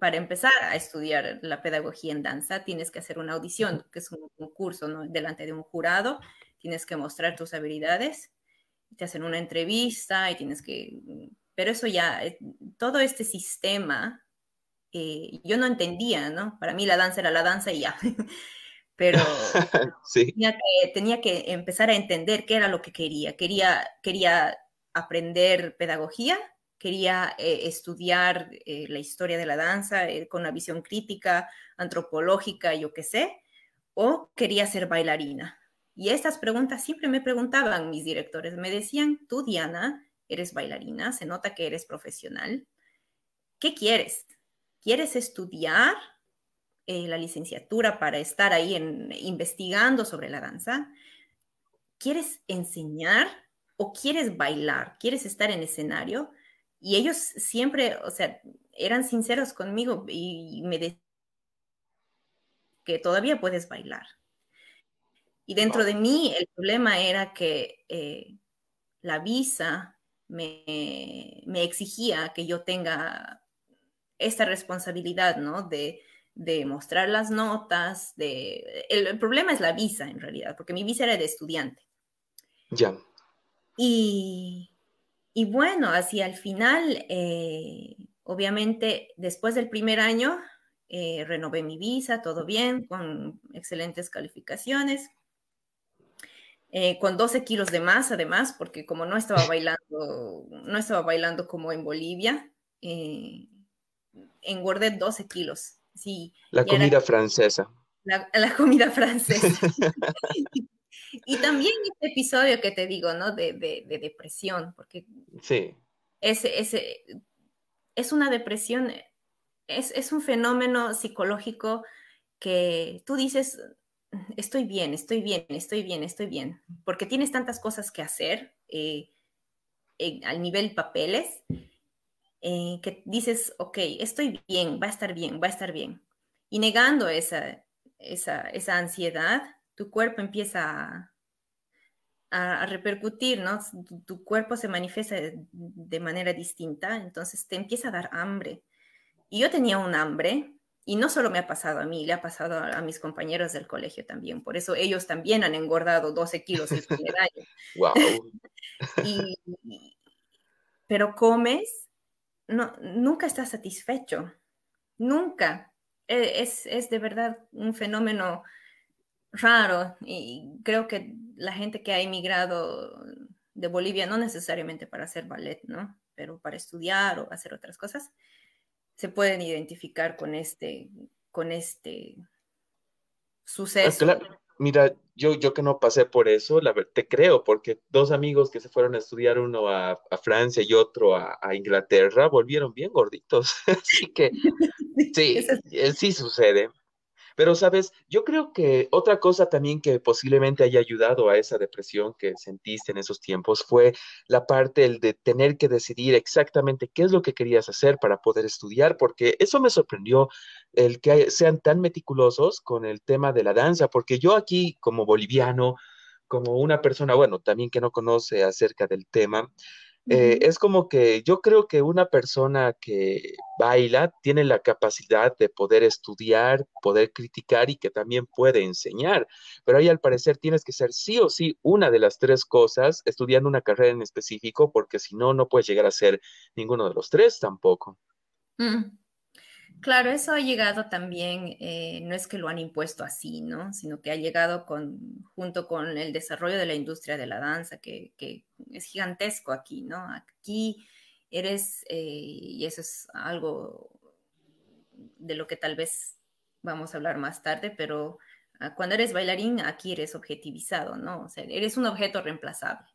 para empezar a estudiar la pedagogía en danza, tienes que hacer una audición, que es un concurso ¿no? delante de un jurado, tienes que mostrar tus habilidades, te hacen una entrevista y tienes que... Pero eso ya, eh, todo este sistema, eh, yo no entendía, ¿no? Para mí la danza era la danza y ya. Pero tenía, que, tenía, que, empezar a entender qué era lo que quería. Quería, quería aprender pedagogía, quería eh, estudiar eh, la historia de la danza eh, con una visión crítica, antropológica, yo qué sé, o quería ser bailarina. Y estas preguntas siempre me preguntaban mis directores, me decían, tú Diana, eres bailarina, se nota que eres profesional, ¿qué quieres? ¿Quieres estudiar la licenciatura para estar ahí investigando sobre la danza? ¿Quieres enseñar o quieres bailar? ¿Quieres estar en escenario? Y ellos siempre, o sea, eran sinceros conmigo y me que todavía puedes bailar. Y dentro de mí el problema era que eh, la visa me, exigía que yo tenga esta responsabilidad, ¿no? De, mostrar las notas, de... El, problema es la visa, en realidad, porque mi visa era de estudiante. Ya. Y, bueno, hacia el final, eh, obviamente, después del primer año, eh, renové mi visa, todo bien, con excelentes calificaciones. Eh, con 12 kilos de más, además, porque como no estaba bailando, no estaba bailando como en Bolivia, eh, engordé 12 kilos. Sí, la comida francesa. La, comida francesa. y, también este episodio que te digo, ¿no? De, depresión, porque sí. ese, ese, es una depresión, es, es un fenómeno psicológico que tú dices, estoy bien, estoy bien, estoy bien, estoy bien, porque tienes tantas cosas que hacer eh, al nivel papeles eh, que dices, ok, estoy bien, va a estar bien, va a estar bien. Y negando esa, esa, ansiedad, tu cuerpo empieza a, repercutir, ¿no? Tu, cuerpo se manifiesta de manera distinta, entonces te empieza a dar hambre. Y yo tenía un hambre y no solo me ha pasado a mí, le ha pasado a, mis compañeros del colegio también. Por eso ellos también han engordado 12 kilos el primer año. Wow. pero comes, no, nunca estás satisfecho. Nunca. E, es, es de verdad un fenómeno raro y creo que la gente que ha emigrado de Bolivia, no necesariamente para hacer ballet, ¿no? Pero para estudiar o hacer otras cosas, se pueden identificar con este, con este ah, suceso. Mira, yo, yo que no pasé por eso, la, te creo, porque dos amigos que se fueron a estudiar, uno a, Francia y otro a, a, Inglaterra, volvieron bien gorditos. Así que sí, eh, sí sucede. Pero, sabes, yo creo que otra cosa también que posiblemente haya ayudado a esa depresión que sentiste en esos tiempos fue la parte el de tener que decidir exactamente qué es lo que querías hacer para poder estudiar, porque eso me sorprendió el que sean tan meticulosos con el tema de la danza, porque yo aquí como boliviano, como una persona, bueno, también que no conoce acerca del tema, eh, es como que yo creo que una persona que baila tiene la capacidad de poder estudiar, poder criticar y que también puede enseñar, pero ahí al parecer tienes que ser sí o sí una de las tres cosas estudiando una carrera en específico, porque si no, no puedes llegar a ser ninguno de los tres tampoco. Mm. Claro, eso ha llegado también, eh, no es que lo han impuesto así, ¿no? Sino que ha llegado con, junto con el desarrollo de la industria de la danza, que, es gigantesco aquí, ¿no? Aquí eres, eh, y eso es algo de lo que tal vez vamos a hablar más tarde, pero ah, cuando eres bailarín, aquí eres objetivizado, ¿no? O sea, eres un objeto reemplazable.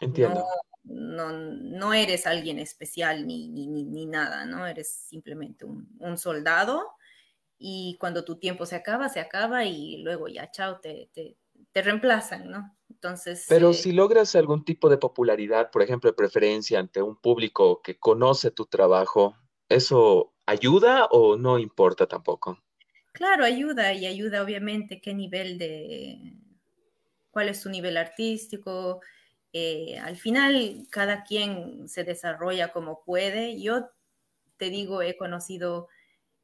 Entiendo no, no eres alguien especial ni, ni, nada, ¿no? Eres simplemente un, soldado y cuando tu tiempo se acaba, se acaba y luego ya, chao, te, te, reemplazan, ¿no? Entonces... Pero eh, si logras algún tipo de popularidad, por ejemplo, de preferencia ante un público que conoce tu trabajo, ¿eso ayuda o no importa tampoco? Claro, ayuda y ayuda obviamente qué nivel de, cuál es tu nivel artístico, eh, al final, cada quien se desarrolla como puede. Yo te digo, he conocido,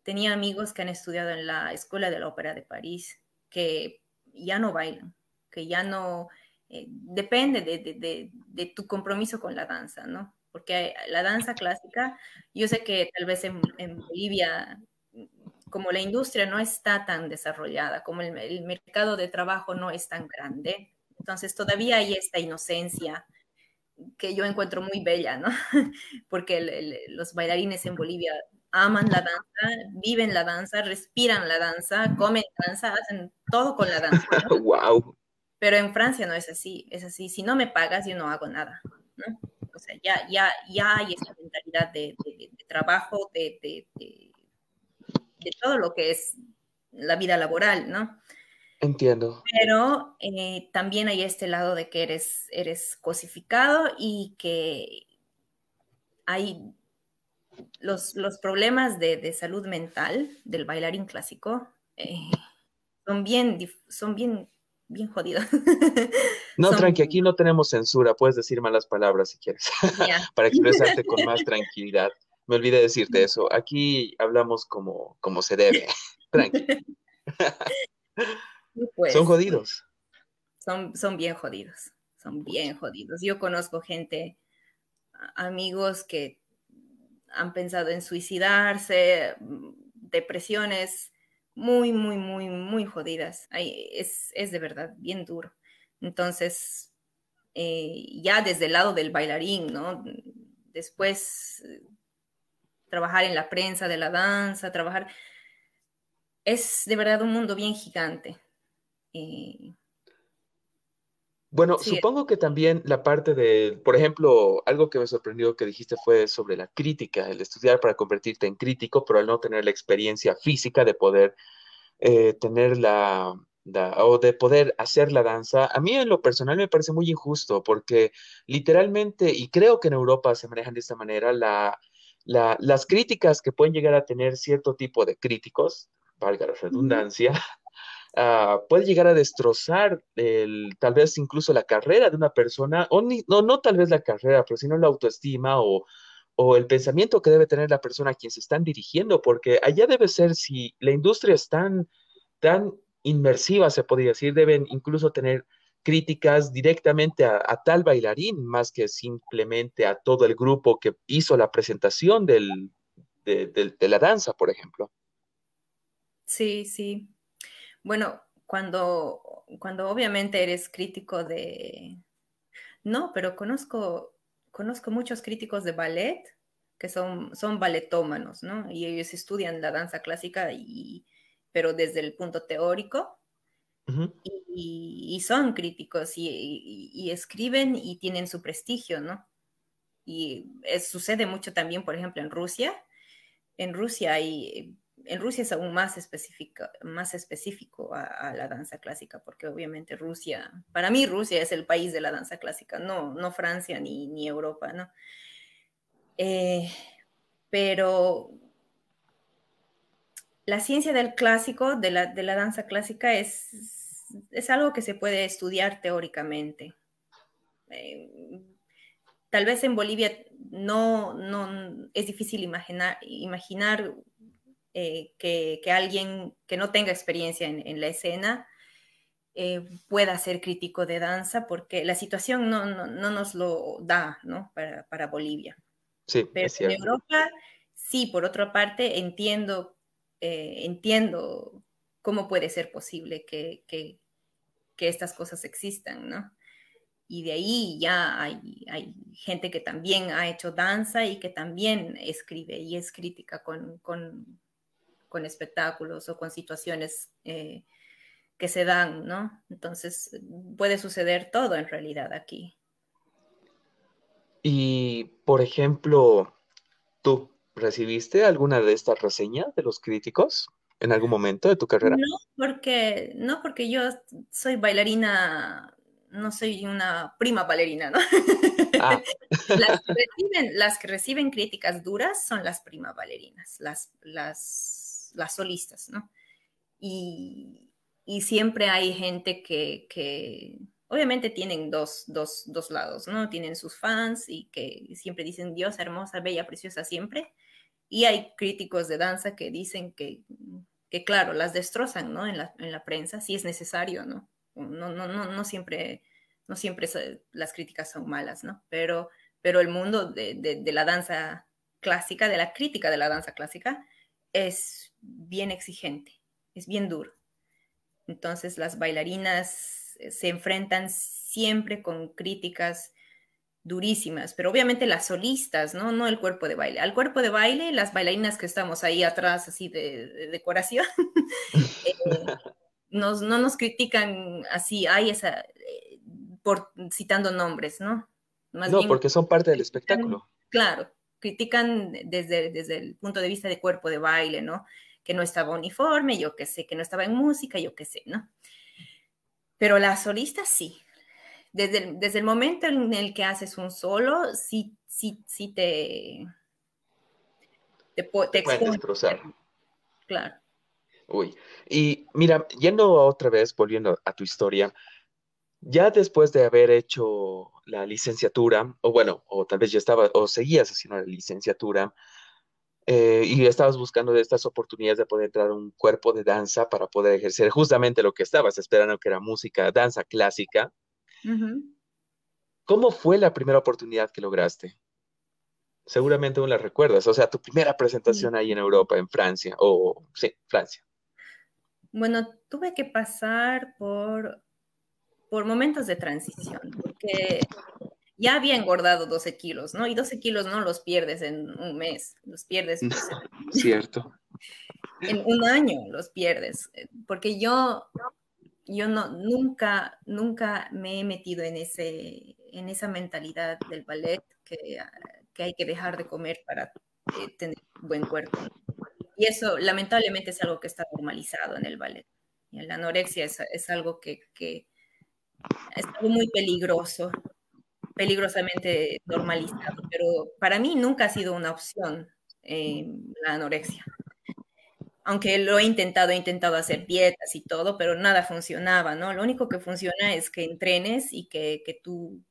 tenía amigos que han estudiado en la Escuela de la Ópera de París, que ya no bailan, que ya no, eh, depende de, tu compromiso con la danza, ¿no? Porque la danza clásica, yo sé que tal vez en, Bolivia, como la industria no está tan desarrollada, como el mercado de trabajo no es tan grande, entonces todavía hay esta inocencia que yo encuentro muy bella, ¿no? Porque los bailarines en Bolivia aman la danza, viven la danza, respiran la danza, comen danza, hacen todo con la danza. wow. Pero en Francia no es así, es así, si no me pagas yo no hago nada, ¿no? O sea, ya, ya, ya hay esa mentalidad de, trabajo, de, de, todo lo que es la vida laboral, ¿no? Entiendo. Pero eh, también hay este lado de que eres, eres cosificado y que hay los, problemas de, salud mental del bailarín clásico. Eh, son bien, son bien, bien jodidos. No, tranqui, aquí no tenemos censura, puedes decir malas palabras si quieres, para expresarte con más tranquilidad. Me olvidé decirte eso, aquí hablamos como, como se debe, tranqui. Pues, son jodidos. Son, son bien jodidos, son bien jodidos. Yo conozco gente, amigos que han pensado en suicidarse, depresiones muy, muy, muy, muy jodidas. es, de verdad bien duro. Entonces, eh, ya desde el lado del bailarín, ¿no? Después, trabajar en la prensa de la danza, trabajar... Es de verdad un mundo bien gigante. Eh, bueno, supongo que también la parte de, por ejemplo, algo que me sorprendió que dijiste fue sobre la crítica, el estudiar para convertirte en crítico, pero al no tener la experiencia física de poder eh, tener la, o de poder hacer la danza, a mí en lo personal me parece muy injusto porque literalmente, y creo que en Europa se manejan de esta manera, la, las críticas que pueden llegar a tener cierto tipo de críticos, valga la redundancia, Ah, puede llegar a destrozar el, tal vez incluso la carrera de una persona, o no, no tal vez la carrera, pero sino la autoestima o, o el pensamiento que debe tener la persona a quien se están dirigiendo, porque allá debe ser, si la industria es tan, tan inmersiva, se podría decir, deben incluso tener críticas directamente a, tal bailarín, más que simplemente a todo el grupo que hizo la presentación del, de la danza, por ejemplo. Sí, sí. Bueno, cuando, cuando obviamente eres crítico de... No, pero conozco, conozco muchos críticos de ballet que son, son balletómanos, ¿no? Y ellos estudian la danza clásica, y, pero desde el punto teórico. y, son críticos y, escriben y tienen su prestigio, ¿no? Y sucede mucho también, por ejemplo, en Rusia. En Rusia hay en Rusia es aún más específico, más específico a, la danza clásica, porque obviamente Rusia, para mí Rusia es el país de la danza clásica, no, no Francia ni, ni Europa, ¿no? Eh, pero la ciencia del clásico, de la, de la danza clásica, es, es, algo que se puede estudiar teóricamente. Eh, tal vez en Bolivia no, no es difícil imaginar, imaginar eh, que, alguien que no tenga experiencia en, la escena eh, pueda ser crítico de danza, porque la situación no, nos lo da ¿no? para, Bolivia. Sí, Pero en Europa, sí, por otra parte, entiendo, eh, entiendo cómo puede ser posible que, que, estas cosas existan, ¿no? Y de ahí ya hay, hay, gente que también ha hecho danza y que también escribe y es crítica con, con, con espectáculos o con situaciones eh, que se dan, ¿no? Entonces puede suceder todo en realidad aquí. Y, por ejemplo, ¿tú recibiste alguna de estas reseñas de los críticos en algún momento de tu carrera? No, porque, no, porque yo soy bailarina, no soy una prima bailarina, ¿no? Ah. las, que reciben, críticas duras son las prima bailarinas, las, las las solistas, ¿no? Y, siempre hay gente que, obviamente tienen dos, lados, ¿no? Tienen sus fans y que siempre dicen Dios, hermosa, bella, preciosa siempre. Y hay críticos de danza que dicen que, que claro, las destrozan, ¿no? En la, en la prensa, si es necesario, ¿no? No, no, no, no siempre, no siempre las críticas son malas, ¿no? Pero, pero el mundo de, de la danza clásica, de la crítica de la danza clásica, es bien exigente, es bien duro. Entonces las bailarinas eh, se enfrentan siempre con críticas durísimas, pero obviamente las solistas, ¿no? No el cuerpo de baile. Al cuerpo de baile, las bailarinas que estamos ahí atrás, así de, decoración, eh, no nos critican así, hay esa, eh, por citando nombres, ¿no? no, porque son parte del espectáculo. Claro, critican desde, desde el punto de vista de cuerpo de baile, ¿no? Que no estaba uniforme, yo qué sé, que no estaba en música, yo qué sé, ¿no? Pero la solista sí. Desde el, desde el momento en el que haces un solo, sí, sí, sí te... Te, te, te Claro. Uy, y mira, yendo otra vez, volviendo a tu historia, ya después de haber hecho la licenciatura, o bueno, o tal vez ya estaba, o seguías haciendo la licenciatura, eh, y estabas buscando de estas oportunidades de poder entrar a un cuerpo de danza para poder ejercer justamente lo que estabas esperando, que era música, danza clásica. ¿Cómo fue la primera oportunidad que lograste? Seguramente aún la recuerdas, o sea, tu primera presentación ahí en Europa, en Francia, o sí, Francia. Bueno, tuve que pasar por, por momentos de transición, porque ya había engordado 12 kilos, ¿no? Y 12 kilos no los pierdes en un mes, los pierdes. Pues, Cierto. En un año los pierdes, eh, porque yo, yo no, nunca, nunca me he metido en, ese, en esa mentalidad del ballet que, que hay que dejar de comer para eh, tener buen cuerpo. Y eso lamentablemente es algo que está normalizado en el ballet. Y la anorexia es, es algo que, que es muy peligroso peligrosamente normalizado, pero para mí nunca ha sido una opción eh, la anorexia. Aunque lo he intentado, he intentado hacer dietas y todo, pero nada funcionaba, ¿no? Lo único que funciona es que entrenes y que, que tú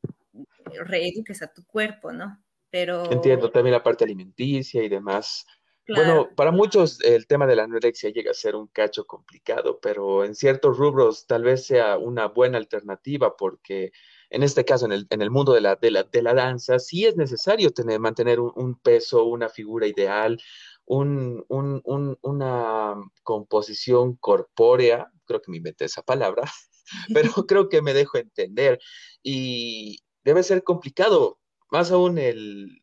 reeduques a tu cuerpo, ¿no? Pero... Entiendo también la parte alimenticia y demás. Bueno, para muchos el tema de la anorexia llega a ser un cacho complicado, pero en ciertos rubros tal vez sea una buena alternativa porque en este caso, en el, en el mundo de la, de, la, de la, danza, sí es necesario tener, mantener un, peso, una figura ideal, un, un, una composición corpórea, creo que me inventé esa palabra, pero creo que me dejo entender. Y debe ser complicado, más aún el,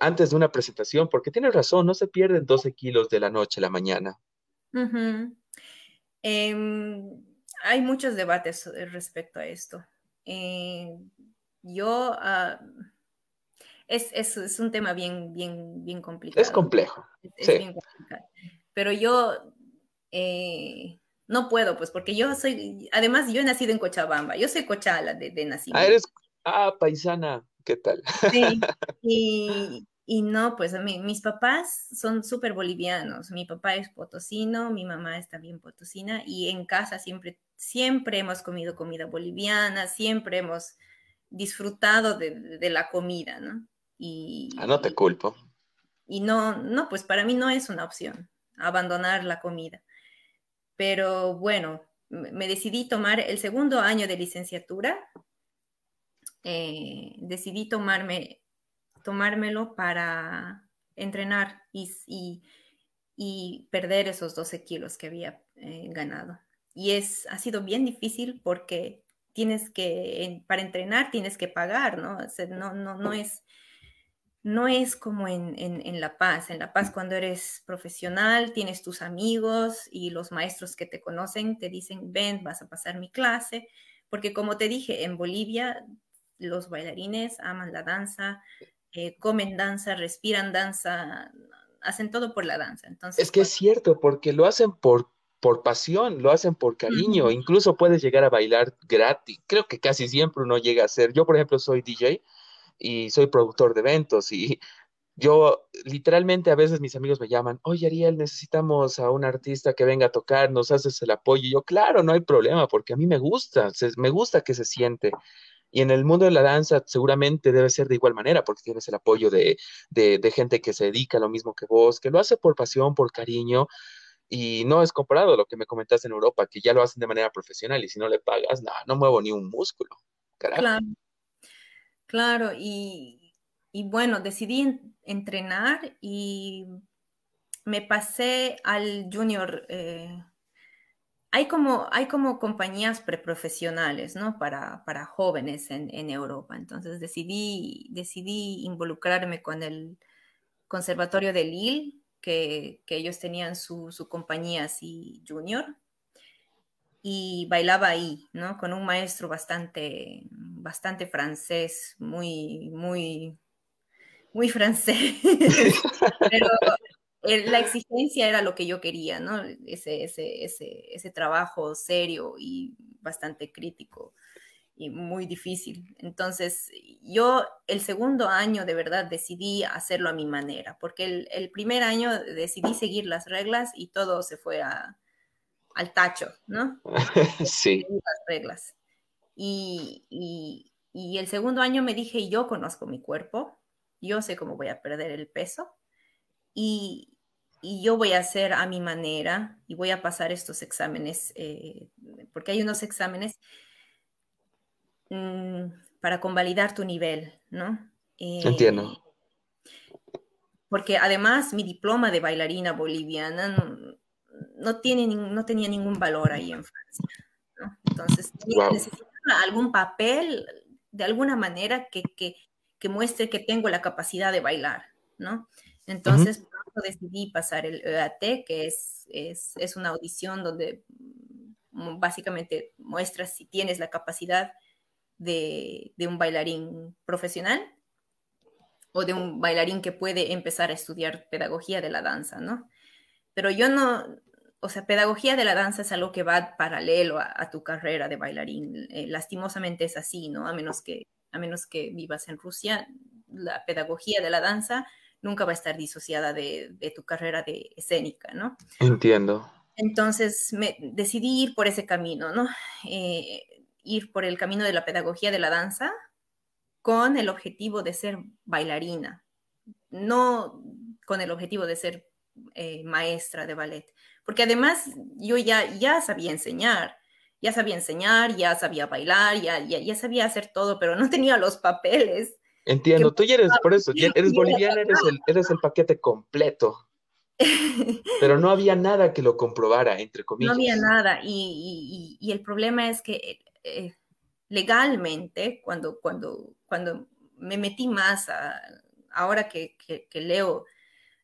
antes de una presentación, porque tienes razón, no se pierden 12 kilos de la noche a la mañana. Em, hay muchos debates respecto a esto. Eh, yo, ah, es, es, es, un tema bien, bien, bien complicado. Es complejo. Es, bien complicado. Pero yo eh, no puedo, pues, porque yo soy, además yo he nacido en Cochabamba, yo soy cochala de, de nacimiento. Ah, eres, ah, paisana, ¿qué tal? Sí, y, y no, pues a mí, mis papás son súper bolivianos. Mi papá es potosino, mi mamá es también potosina y en casa siempre, siempre hemos comido comida boliviana, siempre hemos disfrutado de, de la comida, ¿no? Y, ah, no te culpo. Y no, no, pues para mí no es una opción abandonar la comida. Pero bueno, me decidí tomar el segundo año de licenciatura. Eh, decidí tomarme tomármelo para entrenar y, y, perder esos 12 kilos que había eh, ganado. Y es, ha sido bien difícil porque tienes que, para entrenar tienes que pagar, ¿no? no, no, no, es, no es como en, en, en, La Paz. En La Paz cuando eres profesional, tienes tus amigos y los maestros que te conocen te dicen, ven, vas a pasar mi clase. Porque como te dije, en Bolivia los bailarines aman la danza, eh, comen danza, respiran danza, hacen todo por la danza. Entonces, es que es pues cierto, porque lo hacen por, por pasión, lo hacen por cariño, incluso puedes llegar a bailar gratis. Creo que casi siempre uno llega a ser. Yo, por ejemplo, soy DJ y soy productor de eventos y yo literalmente a veces mis amigos me llaman, oye Ariel, necesitamos a un artista que venga a tocar, nos haces el apoyo. Y yo, claro, no hay problema, porque a mí me gusta, me gusta que se siente. Y en el mundo de la danza seguramente debe ser de igual manera, porque tienes el apoyo de, gente que se dedica a lo mismo que vos, que lo hace por pasión, por cariño, y no es comparado a lo que me comentaste en Europa, que ya lo hacen de manera profesional y si no le pagas, no, no muevo ni un músculo. Claro, claro, y, bueno, decidí entrenar y me pasé al junior eh, hay como, hay como compañías preprofesionales, ¿no? Para, para jóvenes en, en, Europa. Entonces decidí, decidí involucrarme con el Conservatorio de Lille, que, que ellos tenían su, su, compañía así junior. Y bailaba ahí, ¿no? Con un maestro bastante, bastante francés, muy, muy, muy francés. la exigencia era lo que yo quería, ¿no? Ese, ese, ese, ese trabajo serio y bastante crítico. y muy difícil. Entonces, yo el segundo año de verdad decidí hacerlo a mi manera, porque el, el primer año decidí seguir las reglas y todo se fue a, al tacho, ¿no? sí. Las reglas. Y, y, y el segundo año me dije, yo conozco mi cuerpo, yo sé cómo voy a perder el peso y, y yo voy a hacer a mi manera y voy a pasar estos exámenes, eh, porque hay unos exámenes Mm, para convalidar tu nivel, ¿no? Eh, Entiendo. Porque además mi diploma de bailarina boliviana no, tiene, no tenía ningún valor ahí en Francia, ¿no? Entonces necesitaba algún papel de alguna manera que, que, muestre que tengo la capacidad de bailar, ¿no? Entonces, decidí pasar el EAT, que es, es, es, una audición donde mm, básicamente muestras si tienes la capacidad de, un bailarín profesional o de un bailarín que puede empezar a estudiar pedagogía de la danza, ¿no? Pero yo no, o sea, pedagogía de la danza es algo que va paralelo a, tu carrera de bailarín. Eh, lastimosamente es así, ¿no? A menos, que, a menos que vivas en Rusia, la pedagogía de la danza nunca va a estar disociada de, tu carrera de escénica, ¿no? Entiendo. Entonces me decidí ir por ese camino, ¿no? Eh, ir por el camino de la pedagogía de la danza con el objetivo de ser bailarina, no con el objetivo de ser eh, maestra de ballet, porque además yo ya, ya sabía enseñar, ya sabía enseñar, ya sabía bailar, ya, ya, sabía hacer todo, pero no tenía los papeles. Entiendo, tú ya eres, por eso, eres boliviana, eres el, eres el paquete completo. Pero no había nada que lo comprobara, entre comillas. No había nada. Y, y, y, el problema es que eh, legalmente, cuando, cuando, cuando me metí más, ahora que, leo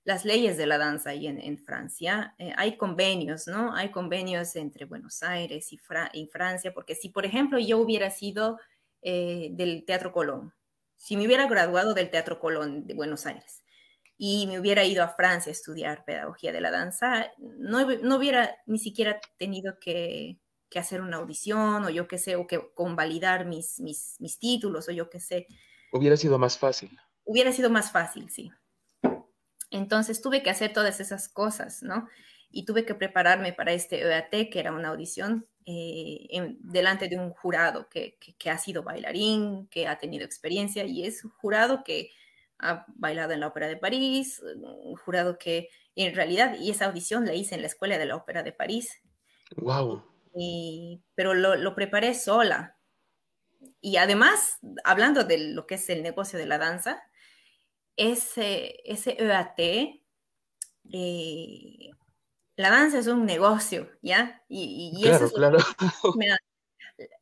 las leyes de la danza ahí en, Francia, eh, hay convenios, ¿no? Hay convenios entre Buenos Aires y, Francia, porque si, por ejemplo, yo hubiera sido eh, del Teatro Colón, si me hubiera graduado del Teatro Colón de Buenos Aires y me hubiera ido a Francia a estudiar pedagogía de la danza, no hubiera ni siquiera tenido que que hacer una audición o yo qué sé, o que convalidar mis, mis, mis títulos o yo qué sé. Hubiera sido más fácil. Hubiera sido más fácil, sí. Entonces tuve que hacer todas esas cosas, ¿no? Y tuve que prepararme para este EAT, que era una audición eh, delante de un jurado que, que, ha sido bailarín, que ha tenido experiencia y es un jurado que ha bailado en la Ópera de París, un jurado que en realidad, y esa audición la hice en la Escuela de la Ópera de París. ¡Wow! pero lo, preparé sola. Y además, hablando de lo que es el negocio de la danza, ese, ese EAT, eh, la danza es un negocio, ¿ya? Y, eso es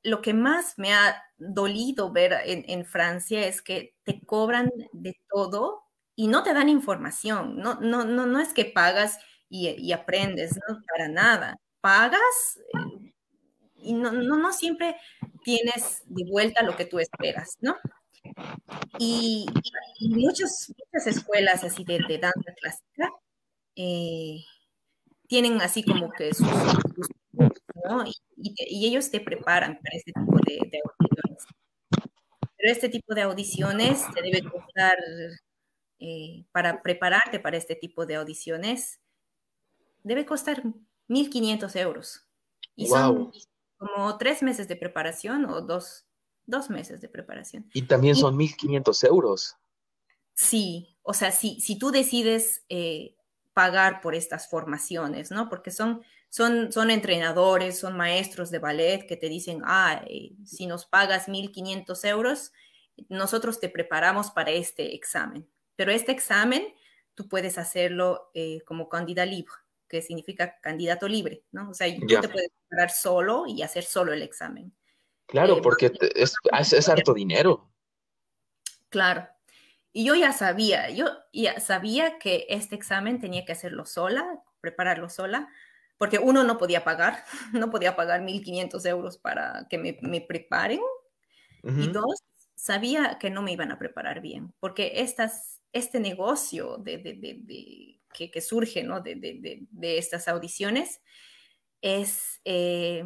lo, que más me ha dolido ver en, Francia es que te cobran de todo y no te dan información. No, no, no, no es que pagas y, y aprendes, no, para nada pagas eh, y no, no, no, siempre tienes de vuelta lo que tú esperas, ¿no? Y, muchas, muchas escuelas así de, danza clásica eh, tienen así como que sus, ¿no? Y, ellos te preparan para este tipo de, audiciones. Pero este tipo de audiciones te debe costar, eh, para prepararte para este tipo de audiciones, debe costar 1.500 euros. Y son como tres meses de preparación o dos, dos meses de preparación. Y también son 1.500 euros. Sí, o sea, si, si tú decides eh, pagar por estas formaciones, ¿no? Porque son, son, son entrenadores, son maestros de ballet que te dicen, ah, eh, si nos pagas 1.500 euros, nosotros te preparamos para este examen. Pero este examen tú puedes hacerlo eh, como candidato libre que significa candidato libre, ¿no? O sea, tú te puedes preparar solo y hacer solo el examen. Claro, eh, porque es, es, harto dinero. Claro. Y yo ya sabía, yo ya sabía que este examen tenía que hacerlo sola, prepararlo sola, porque uno no podía pagar, no podía pagar 1.500 euros para que me, me preparen. Y dos, sabía que no me iban a preparar bien, porque estas, este negocio de, de, de que, surge ¿no? de, estas audiciones es eh,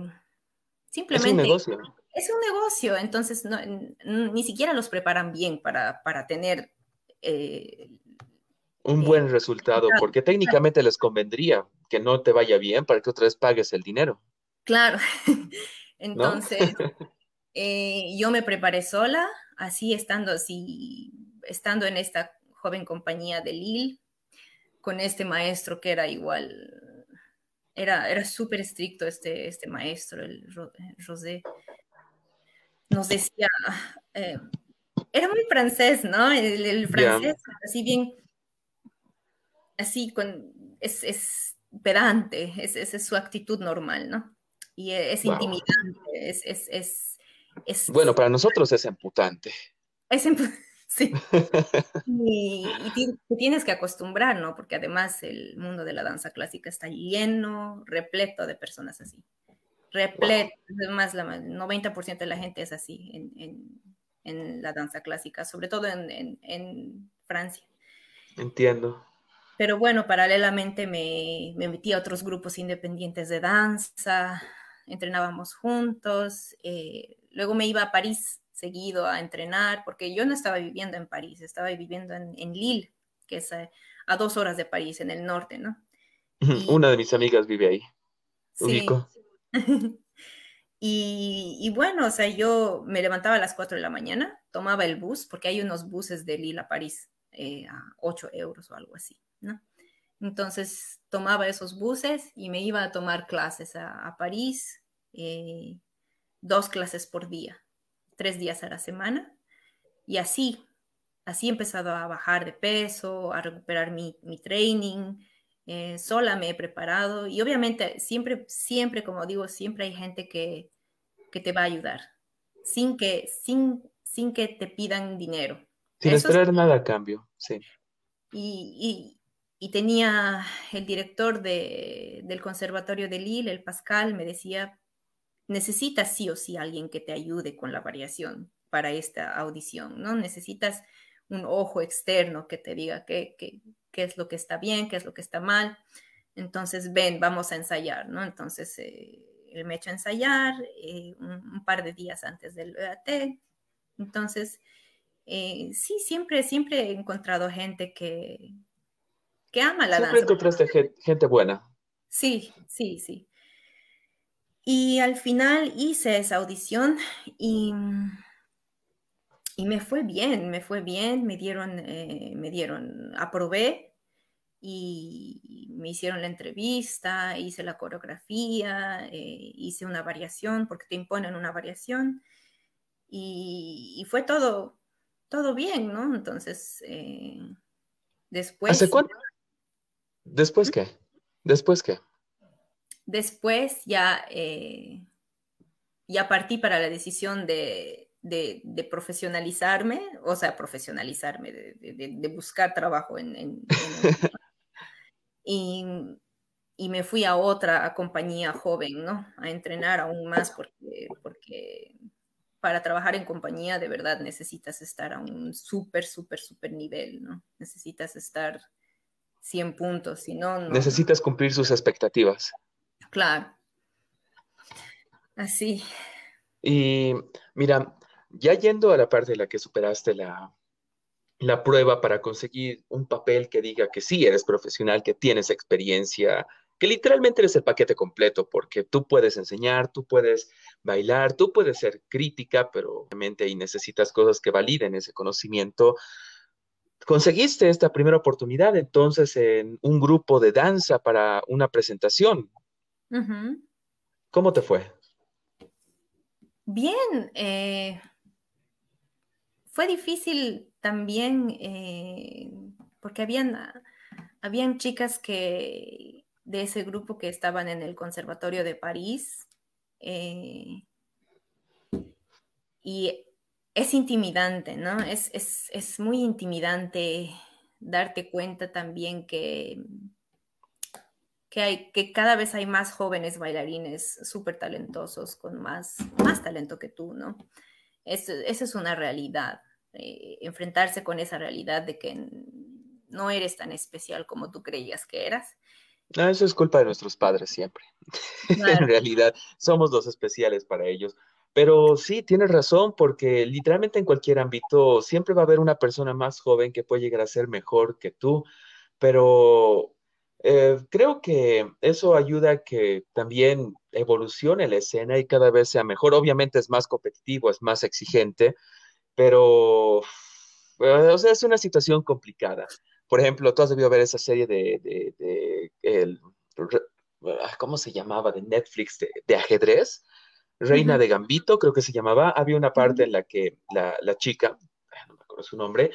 simplemente... Es un negocio. es un negocio, entonces ni siquiera los preparan bien para, para tener... Eh, un buen resultado, porque técnicamente les convendría que no te vaya bien para que otra vez pagues el dinero. Claro. Entonces, eh, yo me preparé sola, así estando así, estando en esta joven compañía de Lille, con este maestro que era igual, era, era súper estricto este, este maestro, el José nos decía, eh, era muy francés, ¿no? El, francés, así bien, así con, es, es pedante, es, es, su actitud normal, ¿no? Y es intimidante, es, es, es, Bueno, para nosotros es emputante. Es sí. y, y, tienes que acostumbrar, ¿no? Porque además el mundo de la danza clásica está lleno, repleto de personas así repleto, más la 90% de la gente es así en, la danza clásica, sobre todo en, Francia. Entiendo. Pero bueno, paralelamente me, metí a otros grupos independientes de danza, entrenábamos juntos, eh, luego me iba a París seguido a entrenar, porque yo no estaba viviendo en París, estaba viviendo en, Lille, que es a, dos horas de París, en el norte, ¿no? Una de mis amigas vive ahí. Sí, y, bueno, o sea, yo me levantaba a las 4 de la mañana, tomaba el bus, porque hay unos buses de Lille a París eh, a 8 euros o algo así, ¿no? Entonces tomaba esos buses y me iba a tomar clases a, París, eh, dos clases por día, tres días a la semana, y así, así he empezado a bajar de peso, a recuperar mi, mi training, eh, sola me he preparado y obviamente siempre, siempre, como digo, siempre hay gente que, que te va a ayudar, sin que, sin, sin que te pidan dinero. Sin esperar nada a cambio, sí. Y, y, y tenía el director de, del Conservatorio de Lille, el Pascal, me decía, necesitas sí o sí alguien que te ayude con la variación para esta audición, ¿no? Necesitas un ojo externo que te diga que, que, qué es lo que está bien, qué es lo que está mal. Entonces, ven, vamos a ensayar, ¿no? Entonces, eh, él me echó a ensayar eh, un, par de días antes del EAT. Entonces, eh, sí, siempre, siempre he encontrado gente que, que ama la siempre danza. encontraste gente buena. Sí, sí, sí. Y al final hice esa audición y y me fue bien, me fue bien, me dieron, eh, me dieron, aprobé y me hicieron la entrevista, hice la coreografía, eh, hice una variación, porque te imponen una variación, y, fue todo, todo bien, ¿no? Entonces, eh, después... ¿Hace cuánto? ¿Después qué? ¿Después qué? Después ya, ya partí para la decisión de, de, profesionalizarme, o sea, profesionalizarme, de, buscar trabajo en... y, me fui a otra compañía joven, ¿no? A entrenar aún más porque, porque para trabajar en compañía de verdad necesitas estar a un súper, súper, súper nivel, ¿no? Necesitas estar 100 puntos, si no... Necesitas cumplir sus expectativas. Claro. Así. Y mira, ya yendo a la parte de la que superaste la, la prueba para conseguir un papel que diga que sí eres profesional, que tienes experiencia, que literalmente eres el paquete completo, porque tú puedes enseñar, tú puedes bailar, tú puedes ser crítica, pero obviamente ahí necesitas cosas que validen ese conocimiento. Conseguiste esta primera oportunidad entonces en un grupo de danza para una presentación. ¿Cómo te fue? Bien, eh, fue difícil también eh, porque habían, habían chicas que de ese grupo que estaban en el Conservatorio de París eh, y es intimidante, ¿no? Es, es, muy intimidante darte cuenta también que, que, hay, que cada vez hay más jóvenes bailarines súper talentosos, con más, más talento que tú, ¿no? Esa es una realidad. Eh, enfrentarse con esa realidad de que no eres tan especial como tú creías que eras. No, eso es culpa de nuestros padres siempre. en realidad, somos los especiales para ellos. Pero sí, tienes razón, porque literalmente en cualquier ámbito siempre va a haber una persona más joven que puede llegar a ser mejor que tú, pero eh, creo que eso ayuda a que también evolucione la escena y cada vez sea mejor. Obviamente es más competitivo, es más exigente, pero eh, o sea, es una situación complicada. Por ejemplo, tú has debido ver esa serie de, de, de el, ah, ¿cómo se llamaba? De Netflix, de, ajedrez. Reina de Gambito, creo que se llamaba. Había una parte en la que la, la chica, no me acuerdo su nombre,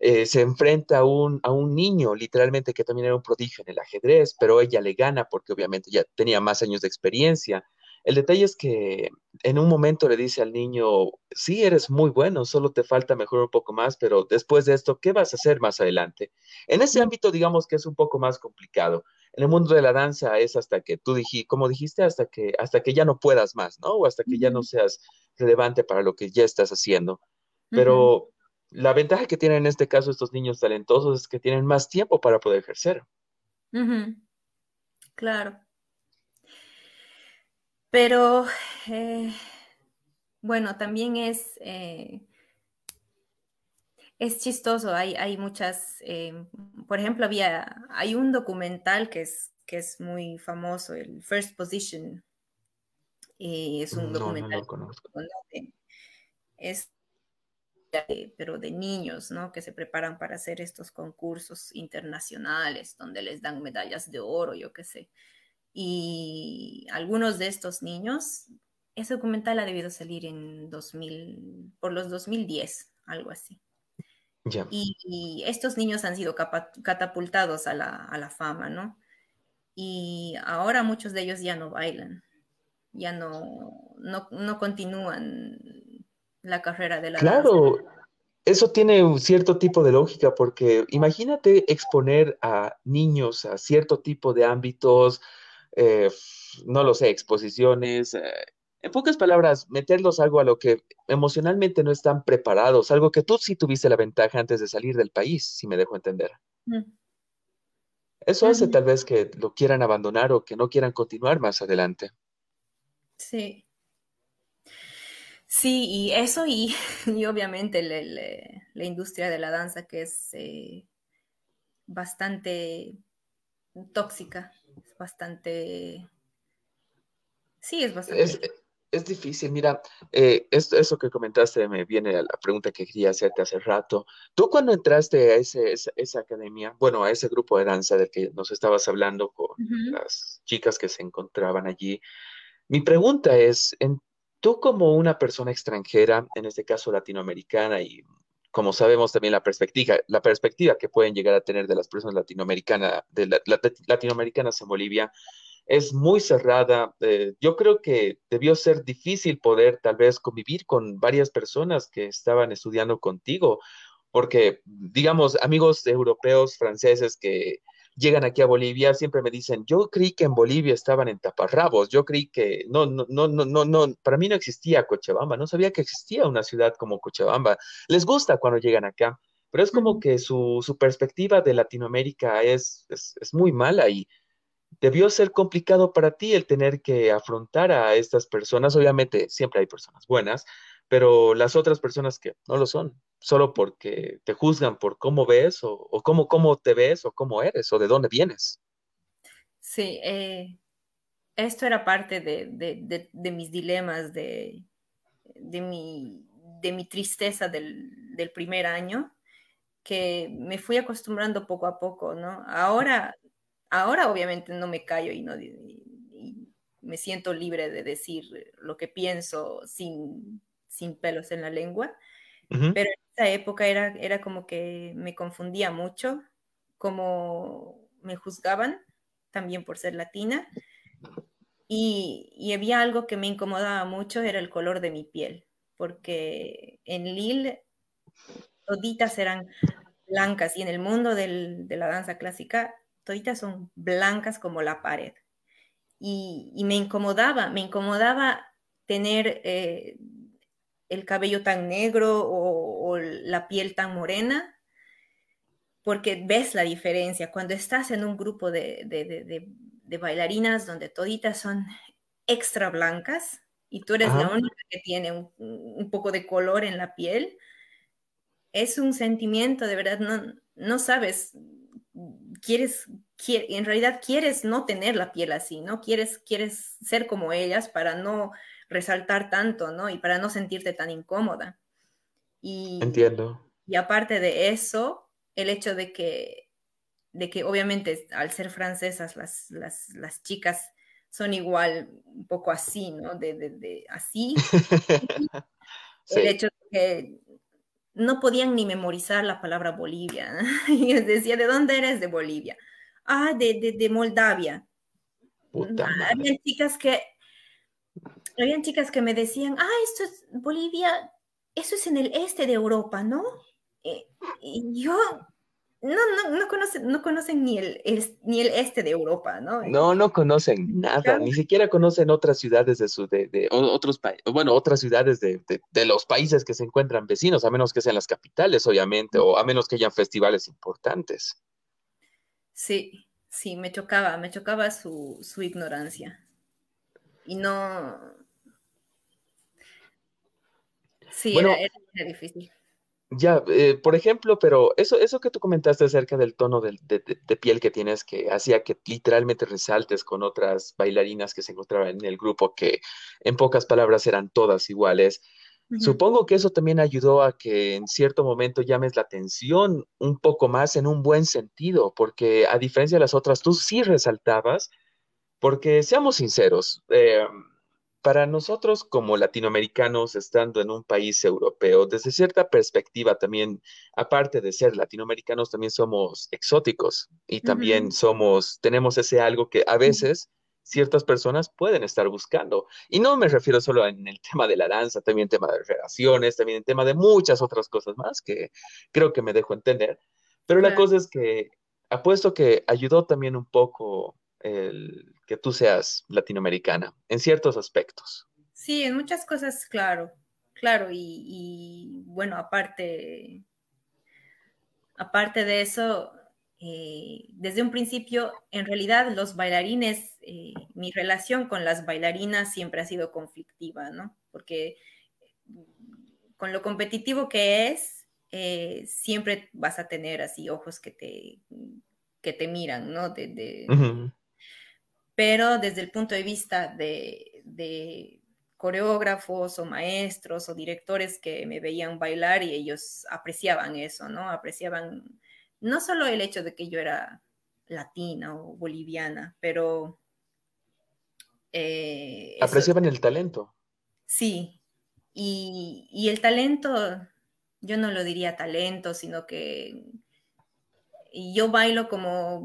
eh, se enfrenta a un, a un niño, literalmente, que también era un prodigio en el ajedrez, pero ella le gana porque obviamente ya tenía más años de experiencia. El detalle es que en un momento le dice al niño, sí, eres muy bueno, solo te falta mejorar un poco más, pero después de esto, ¿qué vas a hacer más adelante? En ese ámbito, digamos que es un poco más complicado. En el mundo de la danza es hasta que tú dijiste, como dijiste, hasta que, hasta que ya no puedas más, ¿no? O hasta que ya no seas relevante para lo que ya estás haciendo. Pero la ventaja que tienen en este caso estos niños talentosos es que tienen más tiempo para poder ejercer. Claro. Pero, eh, bueno, también es, eh, es chistoso. Hay, hay muchas, eh, por ejemplo, había, hay un documental que es, que es muy famoso, el First Position. es un documental. es pero de niños, ¿no? Que se preparan para hacer estos concursos internacionales donde les dan medallas de oro, yo qué sé. Y algunos de estos niños, ese documental ha debido salir en 2000, por los 2010, algo así. Y, estos niños han sido catapultados a la, a la, fama, ¿no? Y ahora muchos de ellos ya no bailan, ya no, no, no continúan la carrera de la Claro, eso tiene un cierto tipo de lógica, porque imagínate exponer a niños a cierto tipo de ámbitos, eh, no lo sé, exposiciones, eh, en pocas palabras, meterlos algo a lo que emocionalmente no están preparados, algo que tú sí tuviste la ventaja antes de salir del país, si me dejo entender. Mm. Eso hace tal vez que lo quieran abandonar o que no quieran continuar más adelante. Sí. Sí, y eso y, obviamente la industria de la danza que es eh, bastante tóxica, es bastante... Sí, es bastante... Es, difícil, mira, eh, eso que comentaste me viene a la pregunta que quería hacerte hace rato. Tú cuando entraste a ese, esa, academia, bueno, a ese grupo de danza del que nos estabas hablando con las chicas que se encontraban allí, mi pregunta es, en Tú como una persona extranjera, en este caso latinoamericana, y como sabemos también la perspectiva, la perspectiva que pueden llegar a tener de las personas latinoamericanas, de latinoamericanas en Bolivia, es muy cerrada. Eh, yo creo que debió ser difícil poder tal vez convivir con varias personas que estaban estudiando contigo, porque, digamos, amigos europeos, franceses que llegan aquí a Bolivia, siempre me dicen, yo creí que en Bolivia estaban en taparrabos, yo creí que no, no, no, no, no, no, para mí no existía Cochabamba, no sabía que existía una ciudad como Cochabamba. Les gusta cuando llegan acá, pero es como que su, su perspectiva de Latinoamérica es, es, es muy mala y debió ser complicado para ti el tener que afrontar a estas personas. Obviamente, siempre hay personas buenas, pero las otras personas que no lo son, solo porque te juzgan por cómo ves o, cómo, cómo te ves o cómo eres o de dónde vienes. Sí, eh, esto era parte de, mis dilemas, de, mi, de mi tristeza del, del, primer año, que me fui acostumbrando poco a poco, ¿no? Ahora, ahora obviamente no me callo y no me siento libre de decir lo que pienso sin sin pelos en la lengua, pero en esa época era, era como que me confundía mucho, como me juzgaban también por ser latina, y, había algo que me incomodaba mucho, era el color de mi piel, porque en Lille toditas eran blancas y en el mundo de la danza clásica toditas son blancas como la pared. Y, me incomodaba, me incomodaba tener eh, el cabello tan negro o, la piel tan morena, porque ves la diferencia. Cuando estás en un grupo de, bailarinas donde toditas son extra blancas, y tú eres la única que tiene un, un, poco de color en la piel, es un sentimiento, de verdad, no, no sabes, quieres, en realidad quieres no tener la piel así, ¿no? Quieres, quieres ser como ellas para no resaltar tanto, ¿no? Y para no sentirte tan incómoda. Y, Entiendo. Y aparte de eso, el hecho de que, de que obviamente al ser francesas las, las, las chicas son igual un poco así, ¿no? De, de, de así. El hecho de que no podían ni memorizar la palabra Bolivia. Y decía, ¿de dónde eres? De Bolivia. Ah, de, de, Moldavia. habían chicas que habían chicas que me decían, ah, esto es Bolivia, eso es en el este de Europa, ¿no? Eh, y yo, no, no, no conocen, no conocen ni el, ni el este de Europa, ¿no? No, no conocen nada, ni siquiera conocen otras ciudades de su, de, de otros países, bueno, otras ciudades de, de, los países que se encuentran vecinos, a menos que sean las capitales, obviamente, o a menos que hayan festivales importantes. Sí, sí, me chocaba, me chocaba su, su ignorancia. Y no. Sí, era, era difícil. Ya, eh, por ejemplo, pero eso, eso que tú comentaste acerca del tono de, piel que tienes, que hacía que literalmente resaltes con otras bailarinas que se encontraban en el grupo, que en pocas palabras eran todas iguales. Supongo que eso también ayudó a que en cierto momento llames la atención un poco más en un buen sentido, porque a diferencia de las otras, tú sí resaltabas, porque seamos sinceros, eh, para nosotros como latinoamericanos, estando en un país europeo, desde cierta perspectiva también, aparte de ser latinoamericanos, también somos exóticos y también somos, tenemos ese algo que a veces ciertas personas pueden estar buscando. Y no me refiero solo en el tema de la danza, también en tema de relaciones, también en tema de muchas otras cosas más que creo que me dejo entender. Pero la cosa es que apuesto que ayudó también un poco el que tú seas latinoamericana, en ciertos aspectos. Sí, en muchas cosas, claro, claro, y, bueno, aparte, aparte de eso, eh, desde un principio, en realidad los bailarines, eh, mi relación con las bailarinas siempre ha sido conflictiva, ¿no? Porque con lo competitivo que es, eh, siempre vas a tener así ojos que te, que te miran, ¿no? De, pero desde el punto de vista de, coreógrafos o maestros o directores que me veían bailar y ellos apreciaban eso, ¿no? Apreciaban no solo el hecho de que yo era latina o boliviana, pero... Eh, apreciaban el talento. Sí, y, y el talento, yo no lo diría talento, sino que yo bailo como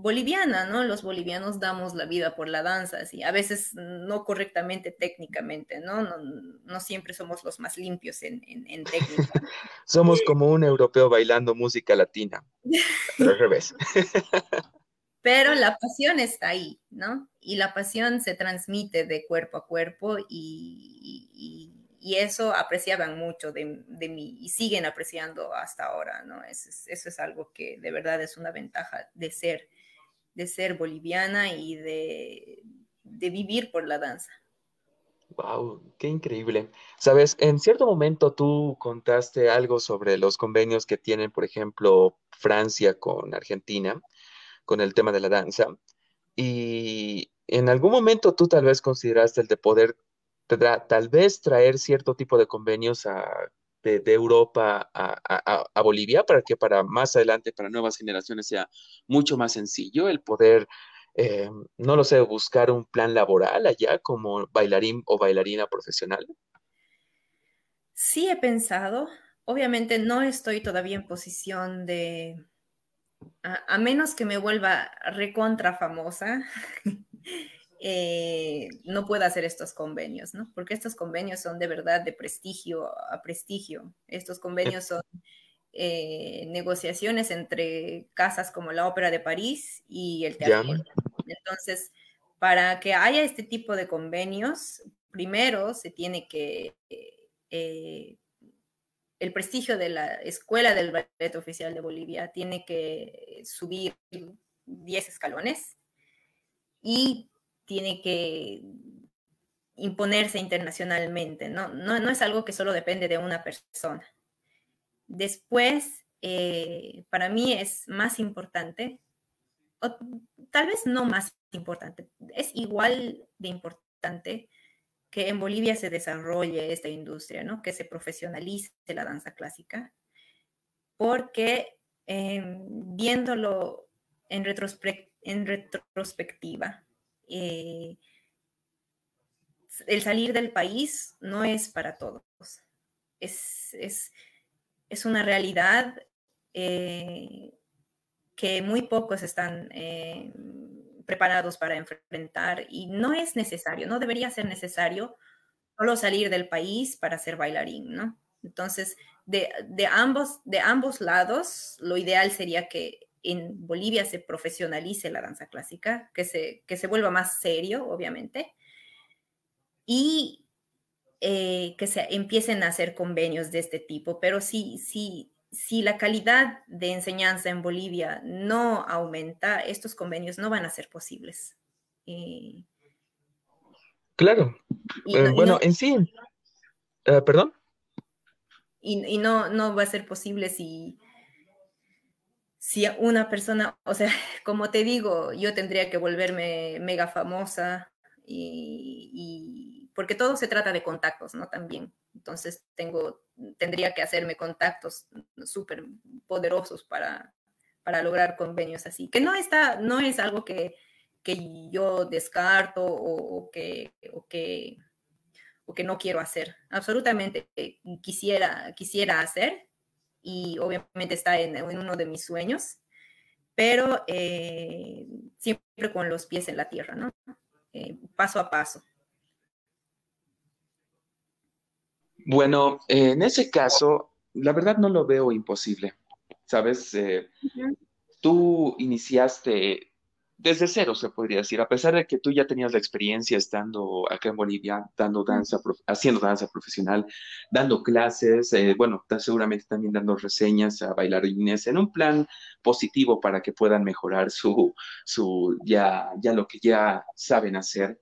boliviana, ¿no? Los bolivianos damos la vida por la danza, así, a veces no correctamente técnicamente, ¿no? No, siempre somos los más limpios en, técnica. somos como un europeo bailando música latina, pero al revés. pero la pasión está ahí, ¿no? Y la pasión se transmite de cuerpo a cuerpo y y eso apreciaban mucho de, de, mí y siguen apreciando hasta ahora, ¿no? Eso es, eso es, algo que de verdad es una ventaja de ser, de ser boliviana y de, de vivir por la danza. Wow, qué increíble. Sabes, en cierto momento tú contaste algo sobre los convenios que tienen, por ejemplo, Francia con Argentina, con el tema de la danza. Y en algún momento tú tal vez consideraste el de poder tal vez traer cierto tipo de convenios de, Europa a, Bolivia para que para más adelante, para nuevas generaciones, sea mucho más sencillo el poder, eh, no lo sé, buscar un plan laboral allá como bailarín o bailarina profesional? Sí, he pensado. Obviamente no estoy todavía en posición de, a, a menos que me vuelva recontra famosa. Eh, no pueda hacer estos convenios, ¿no? Porque estos convenios son de verdad de prestigio a prestigio. Estos convenios son eh, negociaciones entre casas como la Ópera de París y el Teatro. Entonces, para que haya este tipo de convenios, primero se tiene que... Eh, el prestigio de la Escuela del Ballet Oficial de Bolivia tiene que subir 10 escalones y tiene que imponerse internacionalmente, ¿no? ¿no? Es algo que solo depende de una persona. Después, eh, para mí es más importante, o tal vez no más importante, es igual de importante que en Bolivia se desarrolle esta industria, ¿no? Que se profesionalice la danza clásica, porque em, viéndolo en retrospectiva, eh, el salir del país no es para todos. Es, es, una realidad eh, que muy pocos están eh, preparados para enfrentar y no es necesario, no debería ser necesario solo salir del país para ser bailarín, ¿no? Entonces, de, ambos, de ambos lados, lo ideal sería que en Bolivia se profesionalice la danza clásica, que se, que se vuelva más serio, obviamente, y eh, que se empiecen a hacer convenios de este tipo. Pero si, si, si la calidad de enseñanza en Bolivia no aumenta, estos convenios no van a ser posibles. Eh, claro. Eh, bueno, en sí, perdón. Y, no, no va a ser posible si, si una persona, o sea, como te digo, yo tendría que volverme mega famosa y porque todo se trata de contactos, ¿no? También. Entonces tengo, tendría que hacerme contactos súper poderosos para, para lograr convenios así, que no está, no es algo que, que yo descarto o, que, o, que, o que no quiero hacer. Absolutamente quisiera, quisiera hacer y obviamente está en, uno de mis sueños, pero eh, siempre con los pies en la tierra, ¿no? Eh, paso a paso. Bueno, en ese caso, la verdad no lo veo imposible. Sabes, eh, tú iniciaste desde cero, se podría decir, a pesar de que tú ya tenías la experiencia estando acá en Bolivia, dando danza, haciendo danza profesional, dando clases, eh, bueno, seguramente también dando reseñas a bailarines en un plan positivo para que puedan mejorar su, su ya, ya lo que ya saben hacer.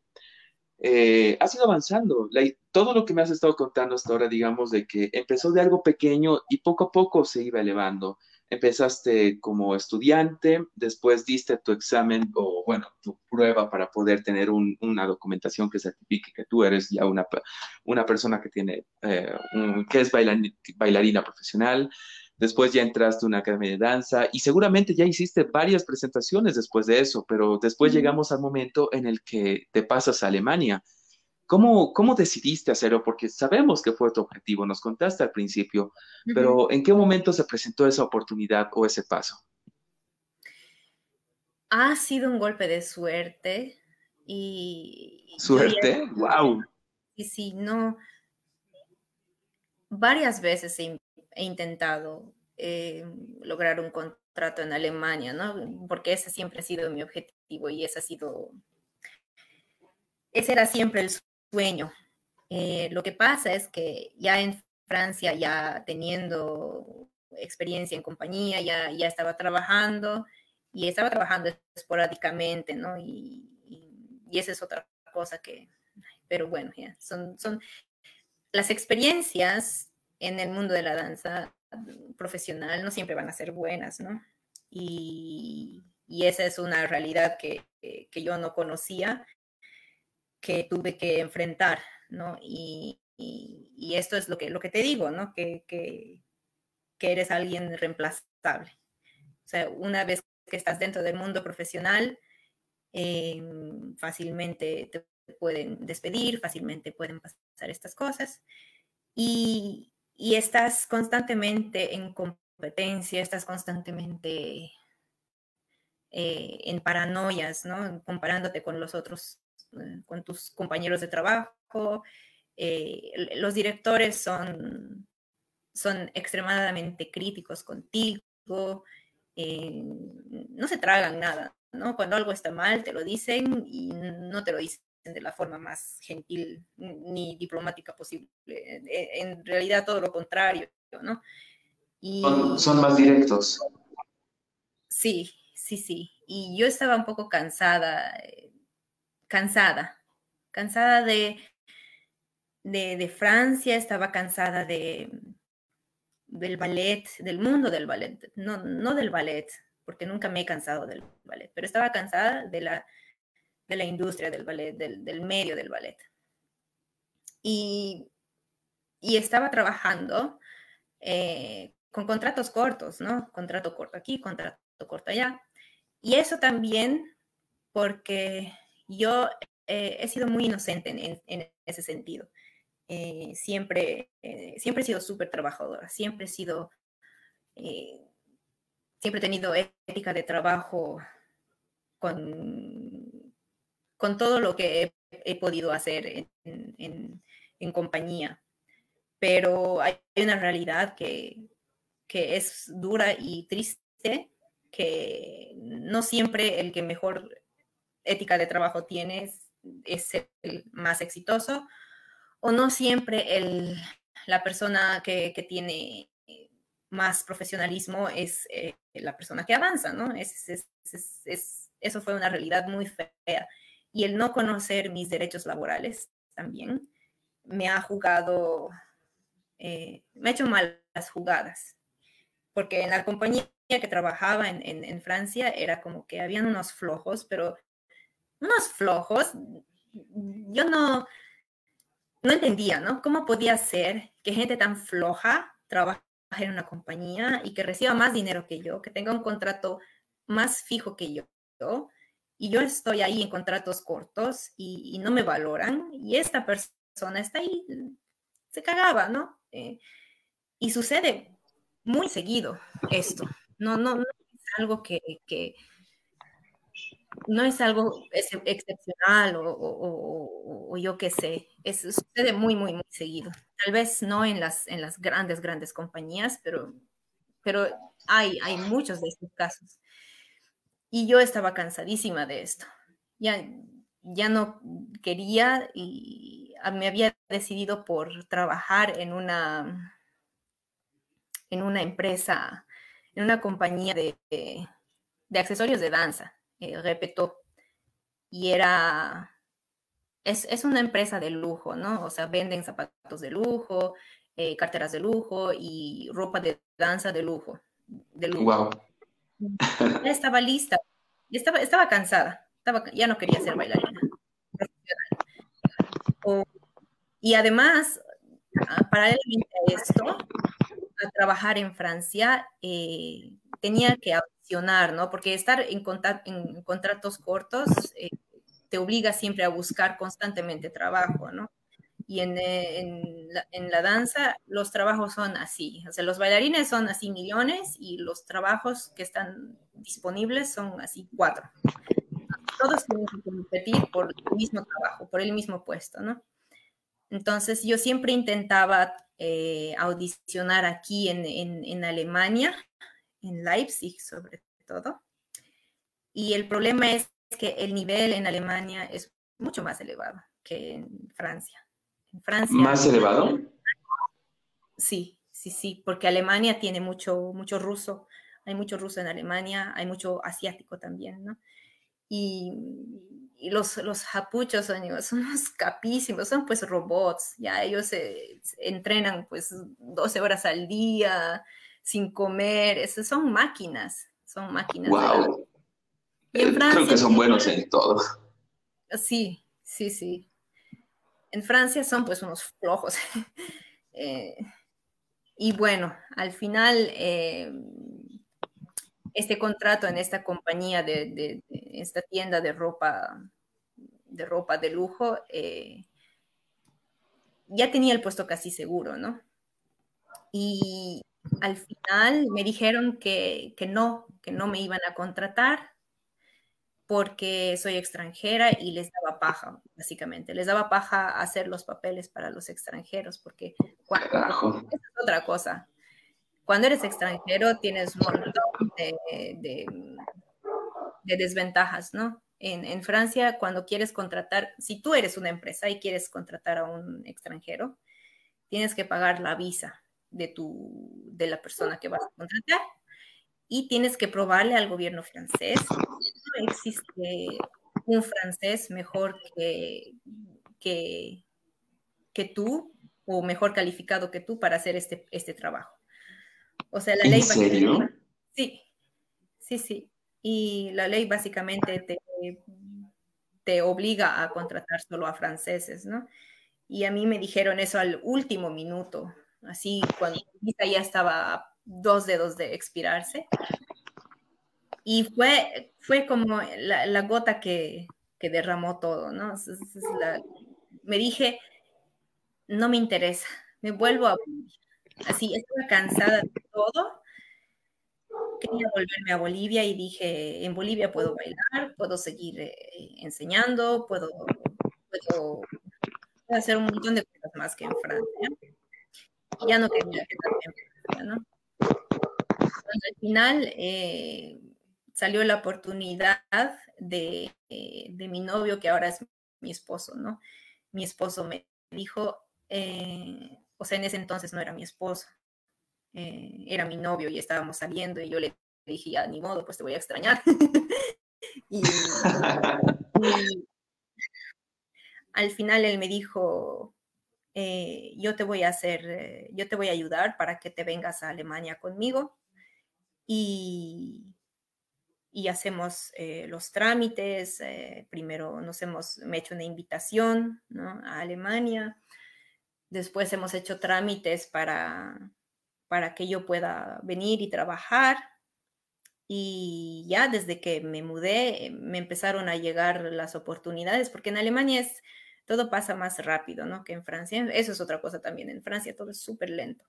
Eh, has ido avanzando. todo lo que me has estado contando hasta ahora, digamos, de que empezó de algo pequeño y poco a poco se iba elevando. Empezaste como estudiante, después diste tu examen o, bueno, tu prueba para poder tener una documentación que certifique que tú eres ya una, una persona que tiene, eh, que es bailarina profesional. Después ya entraste a una academia de danza y seguramente ya hiciste varias presentaciones después de eso, pero después llegamos al momento en el que te pasas a Alemania. ¿Cómo, ¿Cómo decidiste hacerlo? Porque sabemos que fue tu objetivo, nos contaste al principio, pero ¿en qué momento se presentó esa oportunidad o ese paso? Ha sido un golpe de suerte y... ¿Suerte? ¡Wow! Y sí, no. Varias veces he he intentado eh, lograr un contrato en Alemania, ¿no? Porque ese siempre ha sido mi objetivo y ese ha sido, ese era siempre el sueño. Eh, lo que pasa es que ya en Francia, ya teniendo experiencia en compañía, ya, ya estaba trabajando y estaba trabajando esporádicamente, ¿no? Y, y, esa es otra cosa que, pero bueno, ya, son, son las experiencias en el mundo de la danza profesional no siempre van a ser buenas, ¿no? Y, esa es una realidad que, yo no conocía, que tuve que enfrentar, ¿no? Y, esto es lo que, lo que te digo, ¿no? Que, que, eres alguien reemplazable. O sea, una vez que estás dentro del mundo profesional, eh, fácilmente te pueden despedir, fácilmente pueden pasar estas cosas. Y, y estás constantemente en competencia, estás constantemente eh, en paranoias, ¿no? Comparándote con los otros, eh, con tus compañeros de trabajo. Eh, los directores son, son extremadamente críticos contigo, no se tragan nada, ¿no? Cuando algo está mal, te lo dicen y no te lo dicen de la forma más gentil ni diplomática posible. Eh, en realidad todo lo contrario, ¿no? Y, son, más directos. Sí, sí, sí. Y yo estaba un poco cansada, eh, cansada, cansada de, de, Francia, estaba cansada de, del ballet, del mundo del ballet, no, no del ballet, porque nunca me he cansado del ballet, pero estaba cansada de la, de la industria del ballet, del, medio del ballet. Y, estaba trabajando eh, con contratos cortos, ¿no? Contrato corto aquí, contrato corto allá. Y eso también porque yo eh, he sido muy inocente en, ese sentido. Eh, siempre, eh, siempre he sido súper trabajadora, siempre he sido, siempre tenido ética de trabajo con, con todo lo que he, podido hacer en, en, compañía. Pero hay una realidad que, que es dura y triste, que no siempre el que mejor ética de trabajo tiene es, el más exitoso, o no siempre el, la persona que, tiene más profesionalismo es eh, la persona que avanza, ¿no? Es, eso fue una realidad muy fea. Y el no conocer mis derechos laborales también me ha jugado, eh, me ha hecho malas jugadas, porque en la compañía que trabajaba en, en, Francia era como que habían unos flojos, pero unos flojos, yo no, no entendía, ¿no? ¿Cómo podía ser que gente tan floja trabaje en una compañía y que reciba más dinero que yo, que tenga un contrato más fijo que yo, y yo estoy ahí en contratos cortos y, no me valoran, y esta persona está ahí, se cagaba, ¿no? Eh, y sucede muy seguido esto. No, no, no es algo que, no es algo excepcional o, yo qué sé, es, sucede muy, muy, muy seguido. Tal vez no en las, en las grandes, grandes compañías, pero, pero hay, hay muchos de estos casos. Y yo estaba cansadísima de esto. Ya, ya no quería y me había decidido por trabajar en una, en una empresa, en una compañía de, de accesorios de danza eh, repetó. Y era, es, una empresa de lujo, ¿no? O sea, venden zapatos de lujo, eh, carteras de lujo y ropa de danza de lujo. De lujo. estaba lista, estaba, estaba cansada, estaba, ya no quería ser bailarina y además, ah, paralelamente a esto, a trabajar en Francia, eh, tenía que ¿no? Porque estar en, en contratos cortos eh, te obliga siempre a buscar constantemente trabajo, ¿no? Y en, en, la, danza los trabajos son así, o sea, los bailarines son así millones y los trabajos que están disponibles son así cuatro. Todos tienen que competir por el mismo trabajo, por el mismo puesto, ¿no? Entonces yo siempre intentaba eh, audicionar aquí en Alemania en Leipzig sobre todo. Y el problema es que el nivel en Alemania es mucho más elevado que en Francia. En Francia ¿Más elevado? Sí, sí, sí, porque Alemania tiene mucho, mucho ruso, hay mucho ruso en Alemania, hay mucho asiático también, ¿no? Y, los, los japuchos son, son unos capísimos, son pues robots, ya ellos se, entrenan pues 12 horas al día, sin comer, esos son máquinas, son máquinas. Wow. Creo que son buenos en todo. Sí, sí, sí. En Francia son pues unos flojos. Eh, y bueno, al final eh, este contrato en esta compañía de, esta tienda de ropa de ropa de lujo eh, ya tenía el puesto casi seguro, ¿no? Y, al final me dijeron que, no, que no me iban a contratar porque soy extranjera y les daba paja, básicamente. Les daba paja hacer los papeles para los extranjeros, porque cuando, es otra cosa. Cuando eres extranjero tienes un montón de, desventajas, ¿no? En, en, Francia, cuando quieres contratar, si tú eres una empresa y quieres contratar a un extranjero, tienes que pagar la visa de, tu, de la persona que vas a contratar y tienes que probarle al gobierno francés. No existe un francés mejor que, que, que tú o mejor calificado que tú para hacer este, este trabajo. O sea, la ¿En ley... serio? Sí, sí, sí. Y la ley básicamente te, te obliga a contratar solo a franceses, ¿no? Y a mí me dijeron eso al último minuto, así cuando ya estaba dos dedos de expirarse. Y fue, fue como la, gota que, que, derramó todo, ¿no? Me dije, no me interesa, me vuelvo a... Así, estaba cansada de todo. Quería volverme a Bolivia y dije, en Bolivia puedo bailar, puedo seguir eh, enseñando, puedo, puedo hacer un montón de cosas más que en Francia. Ya no quería quedarme ¿no? Entonces, al final eh, salió la oportunidad de, eh, de, mi novio, que ahora es mi esposo, ¿no? Mi esposo me dijo, eh, o sea, en ese entonces no era mi esposo, eh, era mi novio y estábamos saliendo y yo le dije, ya, ni modo, pues te voy a extrañar. y, y, al final él me dijo, eh, yo te voy a hacer, eh, yo te voy a ayudar para que te vengas a Alemania conmigo y, y hacemos eh, los trámites. Primero nos hemos me hecho una invitación ¿no? a Alemania. Después hemos hecho trámites para, para que yo pueda venir y trabajar. Y ya desde que me mudé, me empezaron a llegar las oportunidades, porque en Alemania es, todo pasa más rápido, ¿no? Que en Francia. Eso es otra cosa también. En Francia todo es súper lento.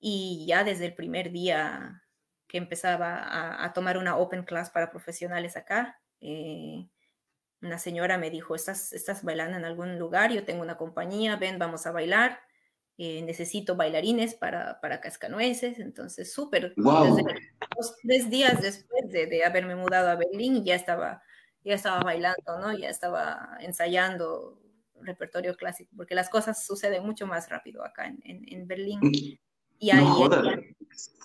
Y ya desde el primer día que empezaba a, a, tomar una open class para profesionales acá, eh, una señora me dijo, ¿Estás, ¿estás bailando en algún lugar? Yo tengo una compañía, ven, vamos a bailar. Eh, necesito bailarines para, para cascanueces, entonces súper. Wow. Desde tres días después de, de, haberme mudado a Berlín, ya estaba, ya estaba bailando, ¿no? Ya estaba ensayando repertorio clásico, porque las cosas suceden mucho más rápido acá en, en, en Berlín. Y ahí no,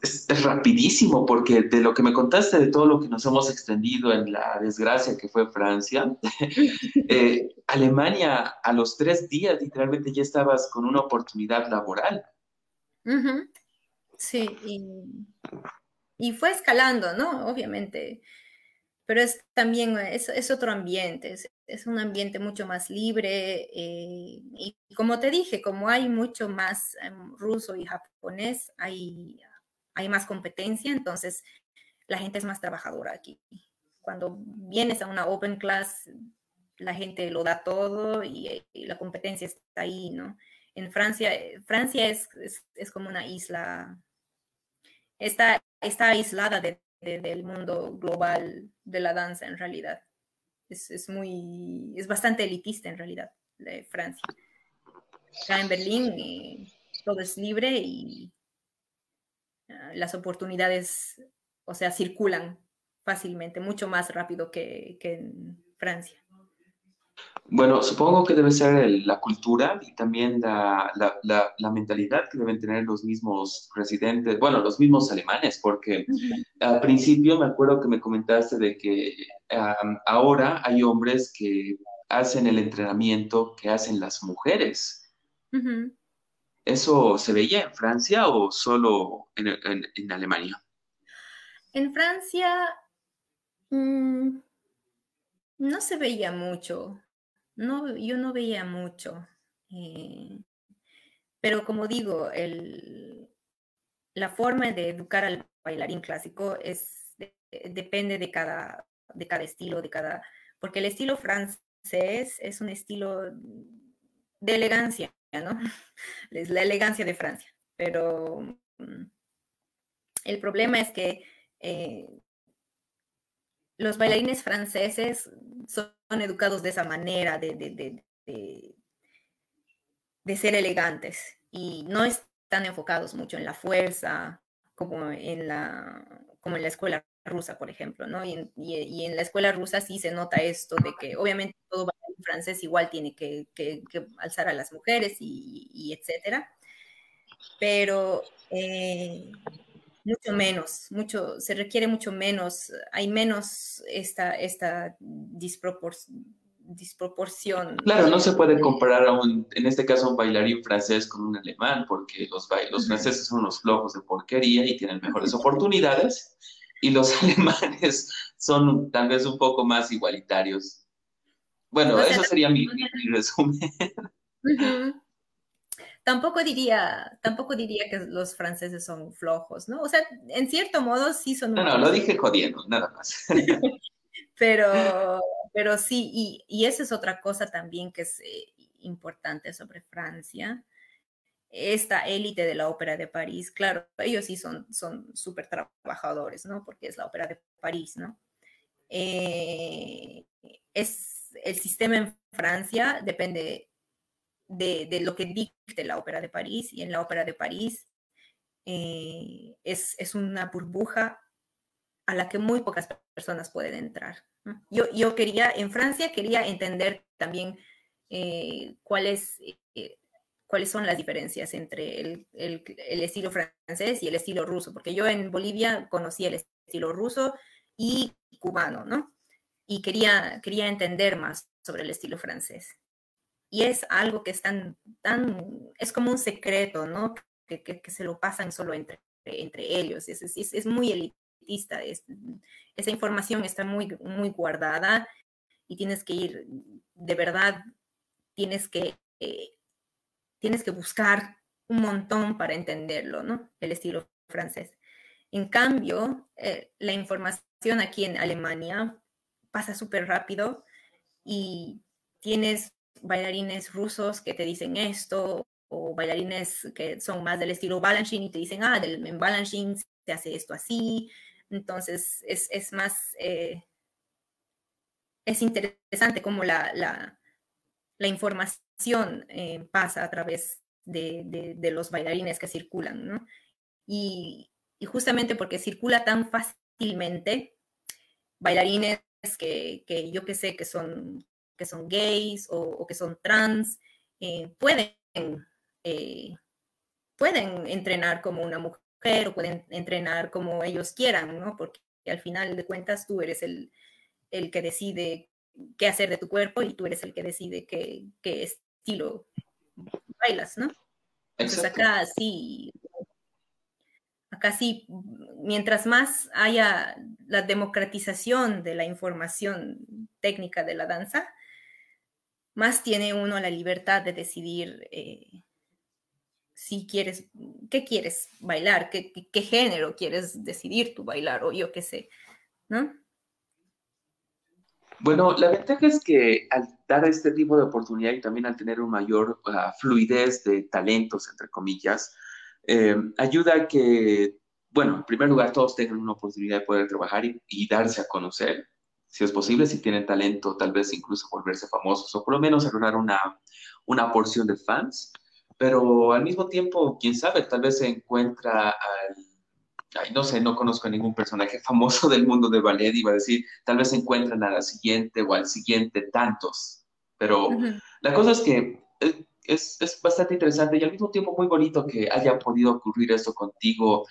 es, es, rapidísimo, porque de lo que me contaste, de todo lo que nos hemos extendido en la desgracia que fue Francia, eh, Alemania a los tres días literalmente ya estabas con una oportunidad laboral. Uh -huh. Sí, y, y, fue escalando, ¿no? Obviamente, pero es también, es, es otro ambiente, es, es, un ambiente mucho más libre eh, y como te dije, como hay mucho más um, ruso y japonés, hay, hay más competencia, entonces la gente es más trabajadora aquí. Cuando vienes a una open class, la gente lo da todo y, y la competencia está ahí, ¿no? En Francia, Francia es, es, es como una isla, está, está aislada de, de, del mundo global de la danza en realidad. Es, es, muy, es bastante elitista en realidad, de Francia. Acá en Berlín eh, todo es libre y uh, las oportunidades, o sea, circulan fácilmente, mucho más rápido que, que en Francia. Bueno, supongo que debe ser el, la cultura y también la, la, la, la, mentalidad que deben tener los mismos residentes, bueno, los mismos alemanes, porque uh -huh. al principio me acuerdo que me comentaste de que um, ahora hay hombres que hacen el entrenamiento que hacen las mujeres. Uh -huh. ¿Eso se veía en Francia o solo en, en, en Alemania? En Francia mmm, no se veía mucho. No, yo no veía mucho. Eh, pero como digo, el, la forma de educar al bailarín clásico es, de, depende de cada, de cada estilo, de cada, porque el estilo francés es un estilo de elegancia, ¿no? Es la elegancia de Francia. Pero mm, el problema es que eh, los bailarines franceses son educados de esa manera, de, de, de, de, ser elegantes y no están enfocados mucho en la fuerza como en la, como en la escuela rusa, por ejemplo, ¿no? Y en, y, en, la escuela rusa sí se nota esto de que obviamente todo bailarín francés igual tiene que, que, alzar a las mujeres y, y etcétera, pero eh, mucho menos, mucho, se requiere mucho menos, hay menos esta, esta dispropor disproporción. Claro, no se puede comparar a un, en este caso, un bailarín francés con un alemán, porque los, los franceses son unos flojos de porquería y tienen mejores oportunidades, y los alemanes son tal vez un poco más igualitarios. Bueno, eso sería mi, resumen. Tampoco diría, tampoco diría que los franceses son flojos, ¿no? O sea, en cierto modo sí son... No, no, lo dije jodiendo, nada más. pero, pero sí, y, y esa es otra cosa también que es eh, importante sobre Francia. Esta élite de la Ópera de París, claro, ellos sí son súper trabajadores, ¿no? Porque es la Ópera de París, ¿no? Eh, es, el sistema en Francia depende de, lo que dicte la Ópera de París y en la Ópera de París eh, es, una burbuja a la que muy pocas personas pueden entrar. Yo, yo quería, en Francia quería entender también eh, cuáles, eh, cuáles son las diferencias entre el, el, estilo francés y el estilo ruso, porque yo en Bolivia conocí el estilo ruso y cubano, ¿no? Y quería, quería entender más sobre el estilo francés y es algo que es tan, tan, es como un secreto, ¿no? Que, que, se lo pasan solo entre, entre ellos. Es, es, es muy elitista. Es, esa información está muy, muy guardada y tienes que ir, de verdad, tienes que, eh, tienes que buscar un montón para entenderlo, ¿no? El estilo francés. En cambio, eh, la información aquí en Alemania pasa súper rápido y tienes bailarines rusos que te dicen esto, o bailarines que son más del estilo Balanchine y te dicen, ah, del, en Balanchine se hace esto así. Entonces, es, más, eh, es interesante cómo la, la, información eh, pasa a través de, de, los bailarines que circulan, ¿no? Y, y, justamente porque circula tan fácilmente, bailarines que, que yo que sé que son que son gays o, que son trans, eh, pueden, eh, pueden entrenar como una mujer o pueden entrenar como ellos quieran, ¿no? Porque al final de cuentas tú eres el, el que decide qué hacer de tu cuerpo y tú eres el que decide qué, qué estilo bailas, ¿no? Entonces acá sí, acá sí, mientras más haya la democratización de la información técnica de la danza, más tiene uno la libertad de decidir eh, si quieres, qué quieres bailar, qué, género quieres decidir tu bailar o yo qué sé, ¿no? Bueno, la ventaja es que al dar este tipo de oportunidad y también al tener una mayor ah, fluidez de talentos, entre comillas, eh, ayuda a que, bueno, en primer lugar, todos tengan una oportunidad de poder trabajar y darse a conocer si es posible, si tienen talento, tal vez incluso volverse famosos o por lo menos agarrar una, una porción de fans. Pero al mismo tiempo, quién sabe, tal vez se encuentra al, no sé, no conozco a ningún personaje famoso del mundo de ballet, iba a decir, tal vez se encuentran a la siguiente o al siguiente tantos. Pero la cosa es que eh, es, es, bastante interesante y al mismo tiempo muy bonito que haya podido ocurrir esto contigo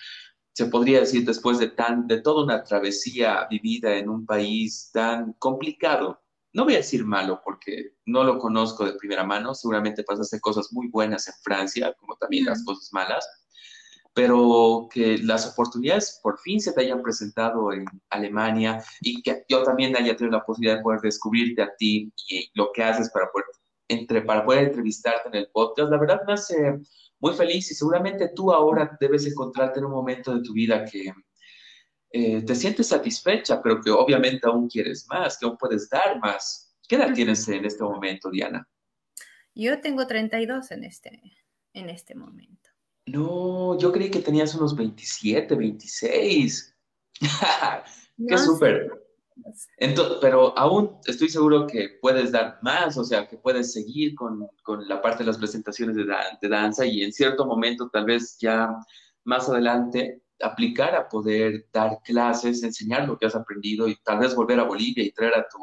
se podría decir, después de, tan, de toda una travesía vivida en un país tan complicado, no voy a decir malo porque no lo conozco de primera mano, seguramente pasaste cosas muy buenas en Francia, como también las cosas malas, pero que las oportunidades por fin se te hayan presentado en Alemania y que yo también haya tenido la posibilidad de poder descubrirte a ti y lo que haces para poder, entre, para poder entrevistarte en el podcast, la verdad me hace muy feliz y seguramente tú ahora debes encontrarte en un momento de tu vida que eh, te sientes satisfecha, pero que obviamente aún quieres más, que aún puedes dar más. ¿Qué edad tienes en este momento, Diana? Yo tengo 32 en este, en este momento. No, yo creí que tenías unos 27, 26. Qué súper pero aún estoy seguro que puedes dar más, o sea, que puedes seguir con, con la parte de las presentaciones de, danza y en cierto momento, tal vez ya más adelante, aplicar a poder dar clases, enseñar lo que has aprendido y tal vez volver a Bolivia y traer a tu,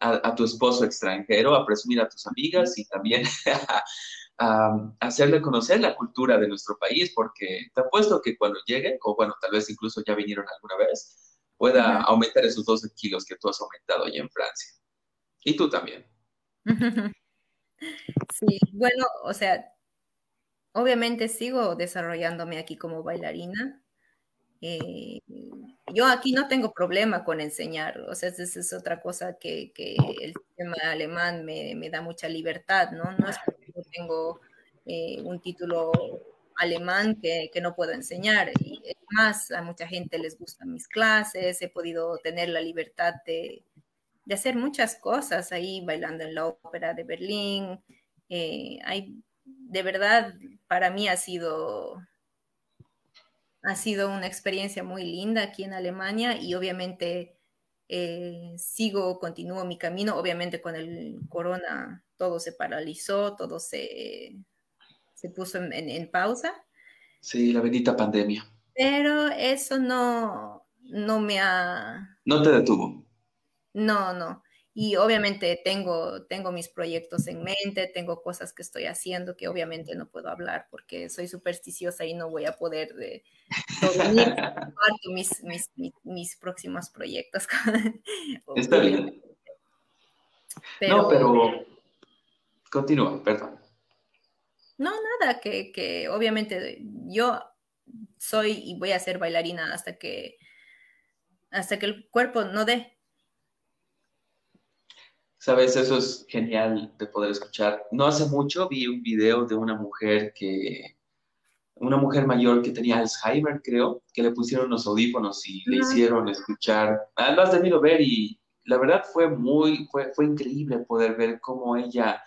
a, tu esposo extranjero, a presumir a tus amigas y también a, hacerle conocer la cultura de nuestro país, porque te apuesto que cuando llegue, o bueno, tal vez incluso ya vinieron alguna vez, pueda aumentar esos 12 kilos que tú has aumentado allá en Francia. Y tú también. Sí, bueno, o sea, obviamente sigo desarrollándome aquí como bailarina. Eh, yo aquí no tengo problema con enseñar, o sea, esa es otra cosa que, el sistema alemán me, da mucha libertad, ¿no? No es porque yo tengo eh, un título alemán que, no puedo enseñar. Y es más, a mucha gente les gustan mis clases, he podido tener la libertad de, hacer muchas cosas ahí, bailando en la ópera de Berlín. Eh, hay, de verdad, para mí ha sido, ha sido una experiencia muy linda aquí en Alemania y obviamente eh, sigo, continúo mi camino. Obviamente con el corona todo se paralizó, todo se, se puso en, pausa. Sí, la bendita pandemia. Pero eso no, no me ha... No te detuvo. No, no. Y obviamente tengo, tengo mis proyectos en mente, tengo cosas que estoy haciendo que obviamente no puedo hablar porque soy supersticiosa y no voy a poder de, mis, mis, mis, próximos proyectos. Está bien. no, pero continúa, perdón. No, nada, que, obviamente yo soy y voy a ser bailarina hasta que hasta que el cuerpo no dé. Sabes, eso es genial de poder escuchar. No hace mucho vi un video de una mujer que, una mujer mayor que tenía Alzheimer, creo, que le pusieron los audífonos y le hicieron escuchar. Ah, lo has debido ver y la verdad fue muy, fue, fue increíble poder ver cómo ella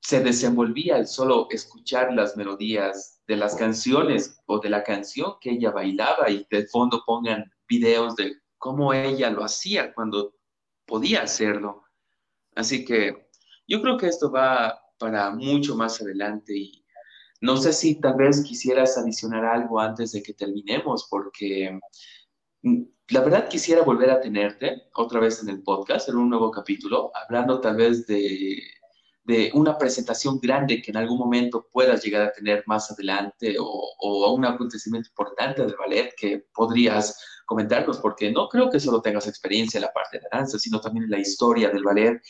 se desenvolvía al solo escuchar las melodías de las canciones o de la canción que ella bailaba y de fondo pongan videos de cómo ella lo hacía cuando podía hacerlo. Así que yo creo que esto va para mucho más adelante y no sé si tal vez quisieras adicionar algo antes de que terminemos porque mm, la verdad quisiera volver a tenerte otra vez en el podcast, en un nuevo capítulo, hablando tal vez de de una presentación grande que en algún momento puedas llegar a tener más adelante o, o un acontecimiento importante del ballet que podrías comentarnos, porque no creo que solo tengas experiencia en la parte de la danza, sino también en la historia del ballet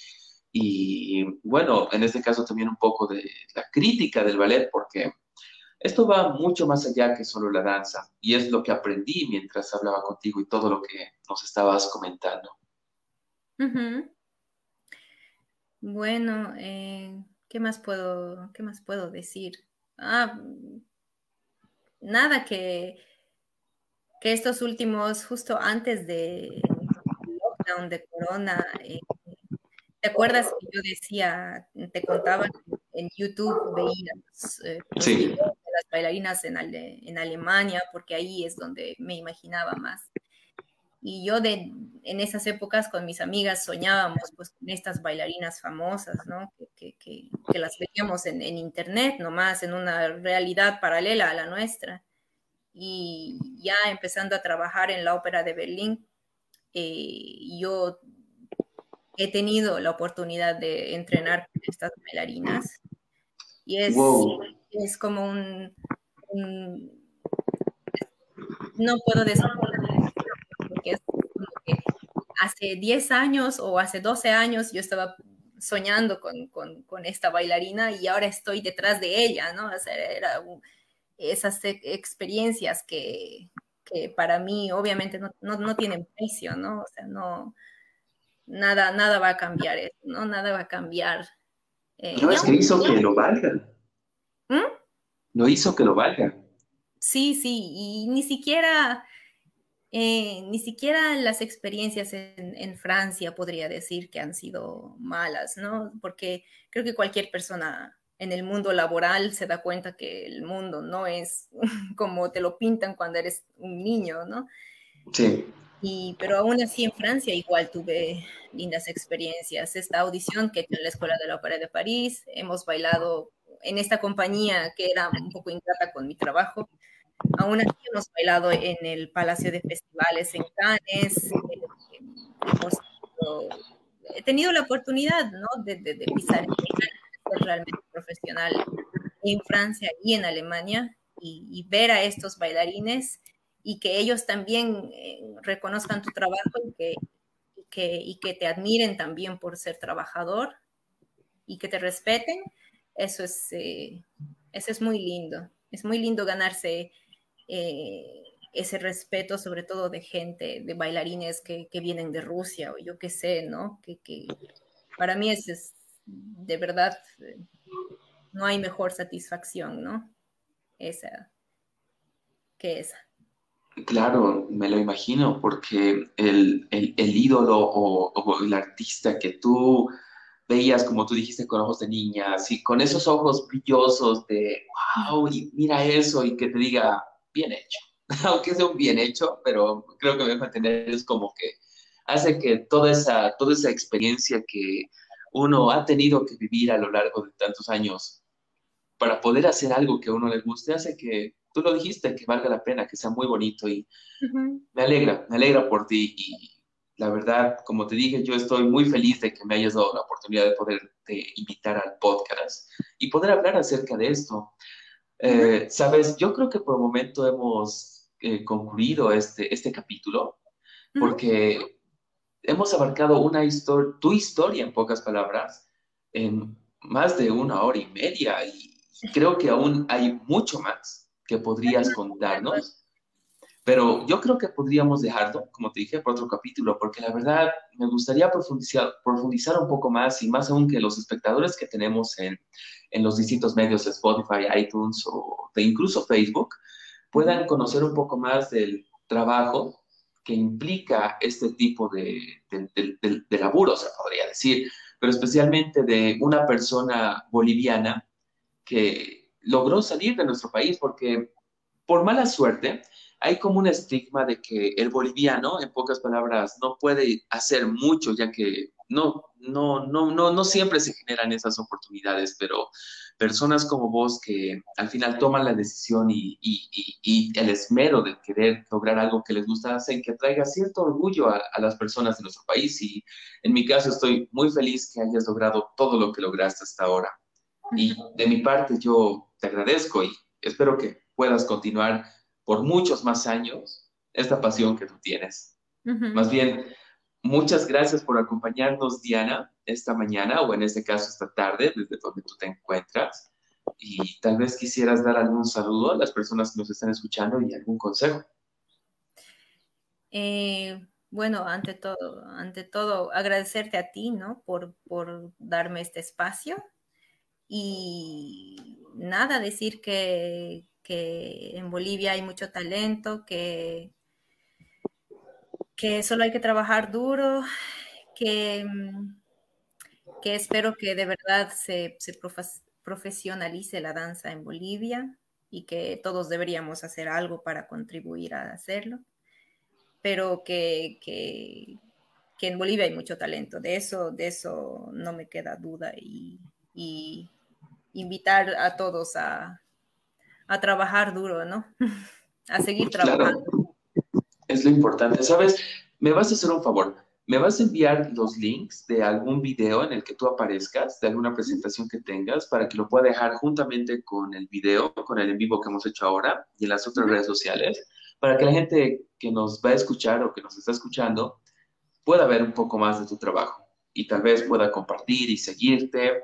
y bueno, en este caso también un poco de la crítica del ballet, porque esto va mucho más allá que solo la danza y es lo que aprendí mientras hablaba contigo y todo lo que nos estabas comentando. Bueno, eh, ¿qué más puedo, qué más puedo decir? Ah, nada que, que estos últimos, justo antes de lockdown de corona, eh, ¿te acuerdas que yo decía, te contaba en YouTube veía eh, de las bailarinas en, en Alemania, porque ahí es donde me imaginaba más. Y yo de, en esas épocas con mis amigas soñábamos pues con estas bailarinas famosas, ¿no? Que, que, que, las veíamos en, en, internet nomás, en una realidad paralela a la nuestra. Y ya empezando a trabajar en la ópera de Berlín, eh, yo he tenido la oportunidad de entrenar con estas bailarinas. Y es, es como un, un, no puedo decir porque es como que hace 10 años o hace 12 años yo estaba soñando con, con, con esta bailarina y ahora estoy detrás de ella, ¿no? O sea, era esas e, experiencias que, que, para mí obviamente no, no, no, tienen precio, ¿no? O sea, no, nada, nada va a cambiar eso, ¿no? Nada va a cambiar. Eh, no, es que hizo que lo valga. ¿Mm? Lo hizo que lo valga. Sí, sí, y ni siquiera eh, ni siquiera las experiencias en, Francia podría decir que han sido malas, ¿no? Porque creo que cualquier persona en el mundo laboral se da cuenta que el mundo no es como te lo pintan cuando eres un niño, ¿no? Sí. Y, pero aún así en Francia igual tuve lindas experiencias. Esta audición que he hecho en la Escuela de la Ópera de París, hemos bailado en esta compañía que era un poco ingrata con mi trabajo, Aún así hemos bailado en el Palacio de Festivales en Cannes. Eh, he tenido la oportunidad ¿no? de, de, pisar en ser realmente profesional en Francia y en Alemania y, ver a estos bailarines y que ellos también eh, reconozcan tu trabajo y que, y que, y que te admiren también por ser trabajador. y que te respeten, eso es, eh, eso es muy lindo. Es muy lindo ganarse eh, ese respeto, sobre todo de gente, de bailarines que, vienen de Rusia o yo qué sé, ¿no? Que, para mí es, de verdad, no hay mejor satisfacción, ¿no? Esa, que esa. Claro, me lo imagino, porque el, ídolo o, el artista que tú veías, como tú dijiste, con ojos de niña, así, con esos ojos brillosos de, wow, y mira eso, y que te diga, bien hecho, aunque sea un bien hecho, pero creo que me dejo entender, es como que hace que toda esa, toda esa experiencia que uno ha tenido que vivir a lo largo de tantos años para poder hacer algo que a uno le guste, hace que tú lo dijiste, que valga la pena, que sea muy bonito y me alegra, me alegra por ti y la verdad, como te dije, yo estoy muy feliz de que me hayas dado la oportunidad de poder invitar al podcast y poder hablar acerca de esto. Eh, Sabes, yo creo que por el momento hemos eh, concluido este, este capítulo porque hemos abarcado una historia, tu historia en pocas palabras, en más de una hora y media y creo que aún hay mucho más que podrías contarnos. Pero yo creo que podríamos dejarlo, como te dije, por otro capítulo, porque la verdad me gustaría profundizar, profundizar un poco más y más aún que los espectadores que tenemos en, en los distintos medios, Spotify, iTunes o de incluso Facebook, puedan conocer un poco más del trabajo que implica este tipo de, de, de, de laburo, se podría decir, pero especialmente de una persona boliviana que logró salir de nuestro país porque por mala suerte hay como un estigma de que el boliviano, en pocas palabras, no puede hacer mucho, ya que no, no, no, no, no siempre se generan esas oportunidades, pero personas como vos que al final toman la decisión y, el esmero de querer lograr algo que les gusta hacen que traiga cierto orgullo a, a, las personas de nuestro país. Y en mi caso estoy muy feliz que hayas logrado todo lo que lograste hasta ahora. Y de mi parte yo te agradezco y espero que puedas continuar por muchos más años esta pasión que tú tienes. Más bien, muchas gracias por acompañarnos, Diana, esta mañana o en este caso esta tarde, desde donde tú te encuentras. Y tal vez quisieras dar algún saludo a las personas que nos están escuchando y algún consejo. Eh, bueno, ante todo, ante todo, agradecerte a ti, ¿no? Por, por darme este espacio y nada, decir que, en Bolivia hay mucho talento, que, que solo hay que trabajar duro, que, que espero que de verdad se, profesionalice la danza en Bolivia y que todos deberíamos hacer algo para contribuir a hacerlo, pero que, que, en Bolivia hay mucho talento, de eso, de eso no me queda duda y, invitar a todos a, trabajar duro, ¿no? a seguir trabajando. Es lo importante. ¿Sabes? Me vas a hacer un favor. ¿Me vas a enviar los links de algún video en el que tú aparezcas, de alguna presentación que tengas, para que lo pueda dejar juntamente con el video, con el en vivo que hemos hecho ahora y en las otras redes sociales, para que la gente que nos va a escuchar o que nos está escuchando pueda ver un poco más de tu trabajo y tal vez pueda compartir y seguirte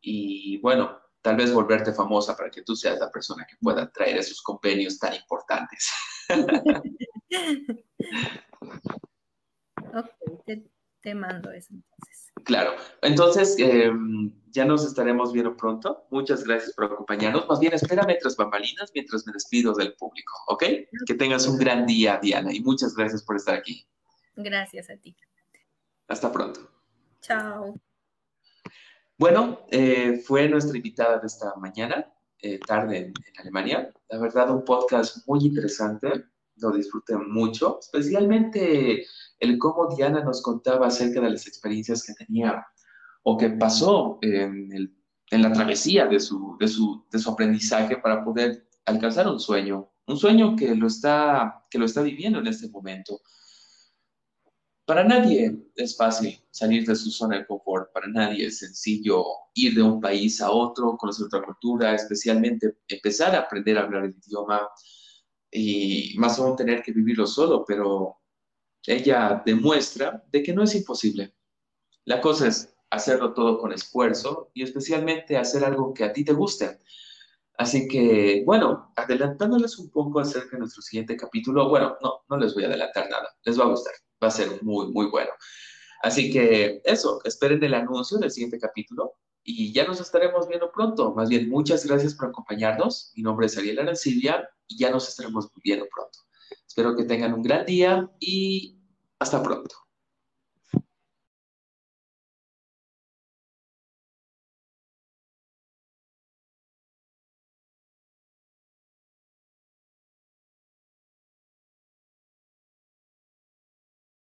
y bueno, tal vez volverte famosa para que tú seas la persona que pueda traer esos convenios tan importantes. ok, te, mando eso entonces. Claro, entonces em, ya nos estaremos viendo pronto. Muchas gracias por acompañarnos. Más bien, espérame tras bambalinas mientras me despido del público, ¿ok? Que tengas un gran día, Diana, y muchas gracias por estar aquí. Gracias a ti. Hasta pronto. Chao. Bueno, eh, fue nuestra invitada de esta mañana, eh, tarde en, Alemania. La verdad, un podcast muy interesante, lo disfruté mucho, especialmente el cómo Diana nos contaba acerca de las experiencias que tenía o que pasó en, la travesía de su, aprendizaje para poder alcanzar un sueño, un sueño que lo está viviendo en este momento. Para nadie es fácil salir de su zona de confort, para nadie es sencillo ir de un país a otro, conocer otra cultura, especialmente empezar a aprender a hablar el idioma y más aún tener que vivirlo solo, pero ella demuestra de que no es imposible. La cosa es hacerlo todo con esfuerzo y especialmente hacer algo que a ti te guste. Así que, bueno, adelantándoles un poco acerca de nuestro siguiente capítulo, bueno, no, no les voy a adelantar nada, les va a gustar, va a ser muy, muy bueno. Así que eso, esperen el anuncio del siguiente capítulo y ya nos estaremos viendo pronto. Más bien, muchas gracias por acompañarnos. Mi nombre es Ariel Arancibia y ya nos estaremos viendo pronto. Espero que tengan un gran día y hasta pronto.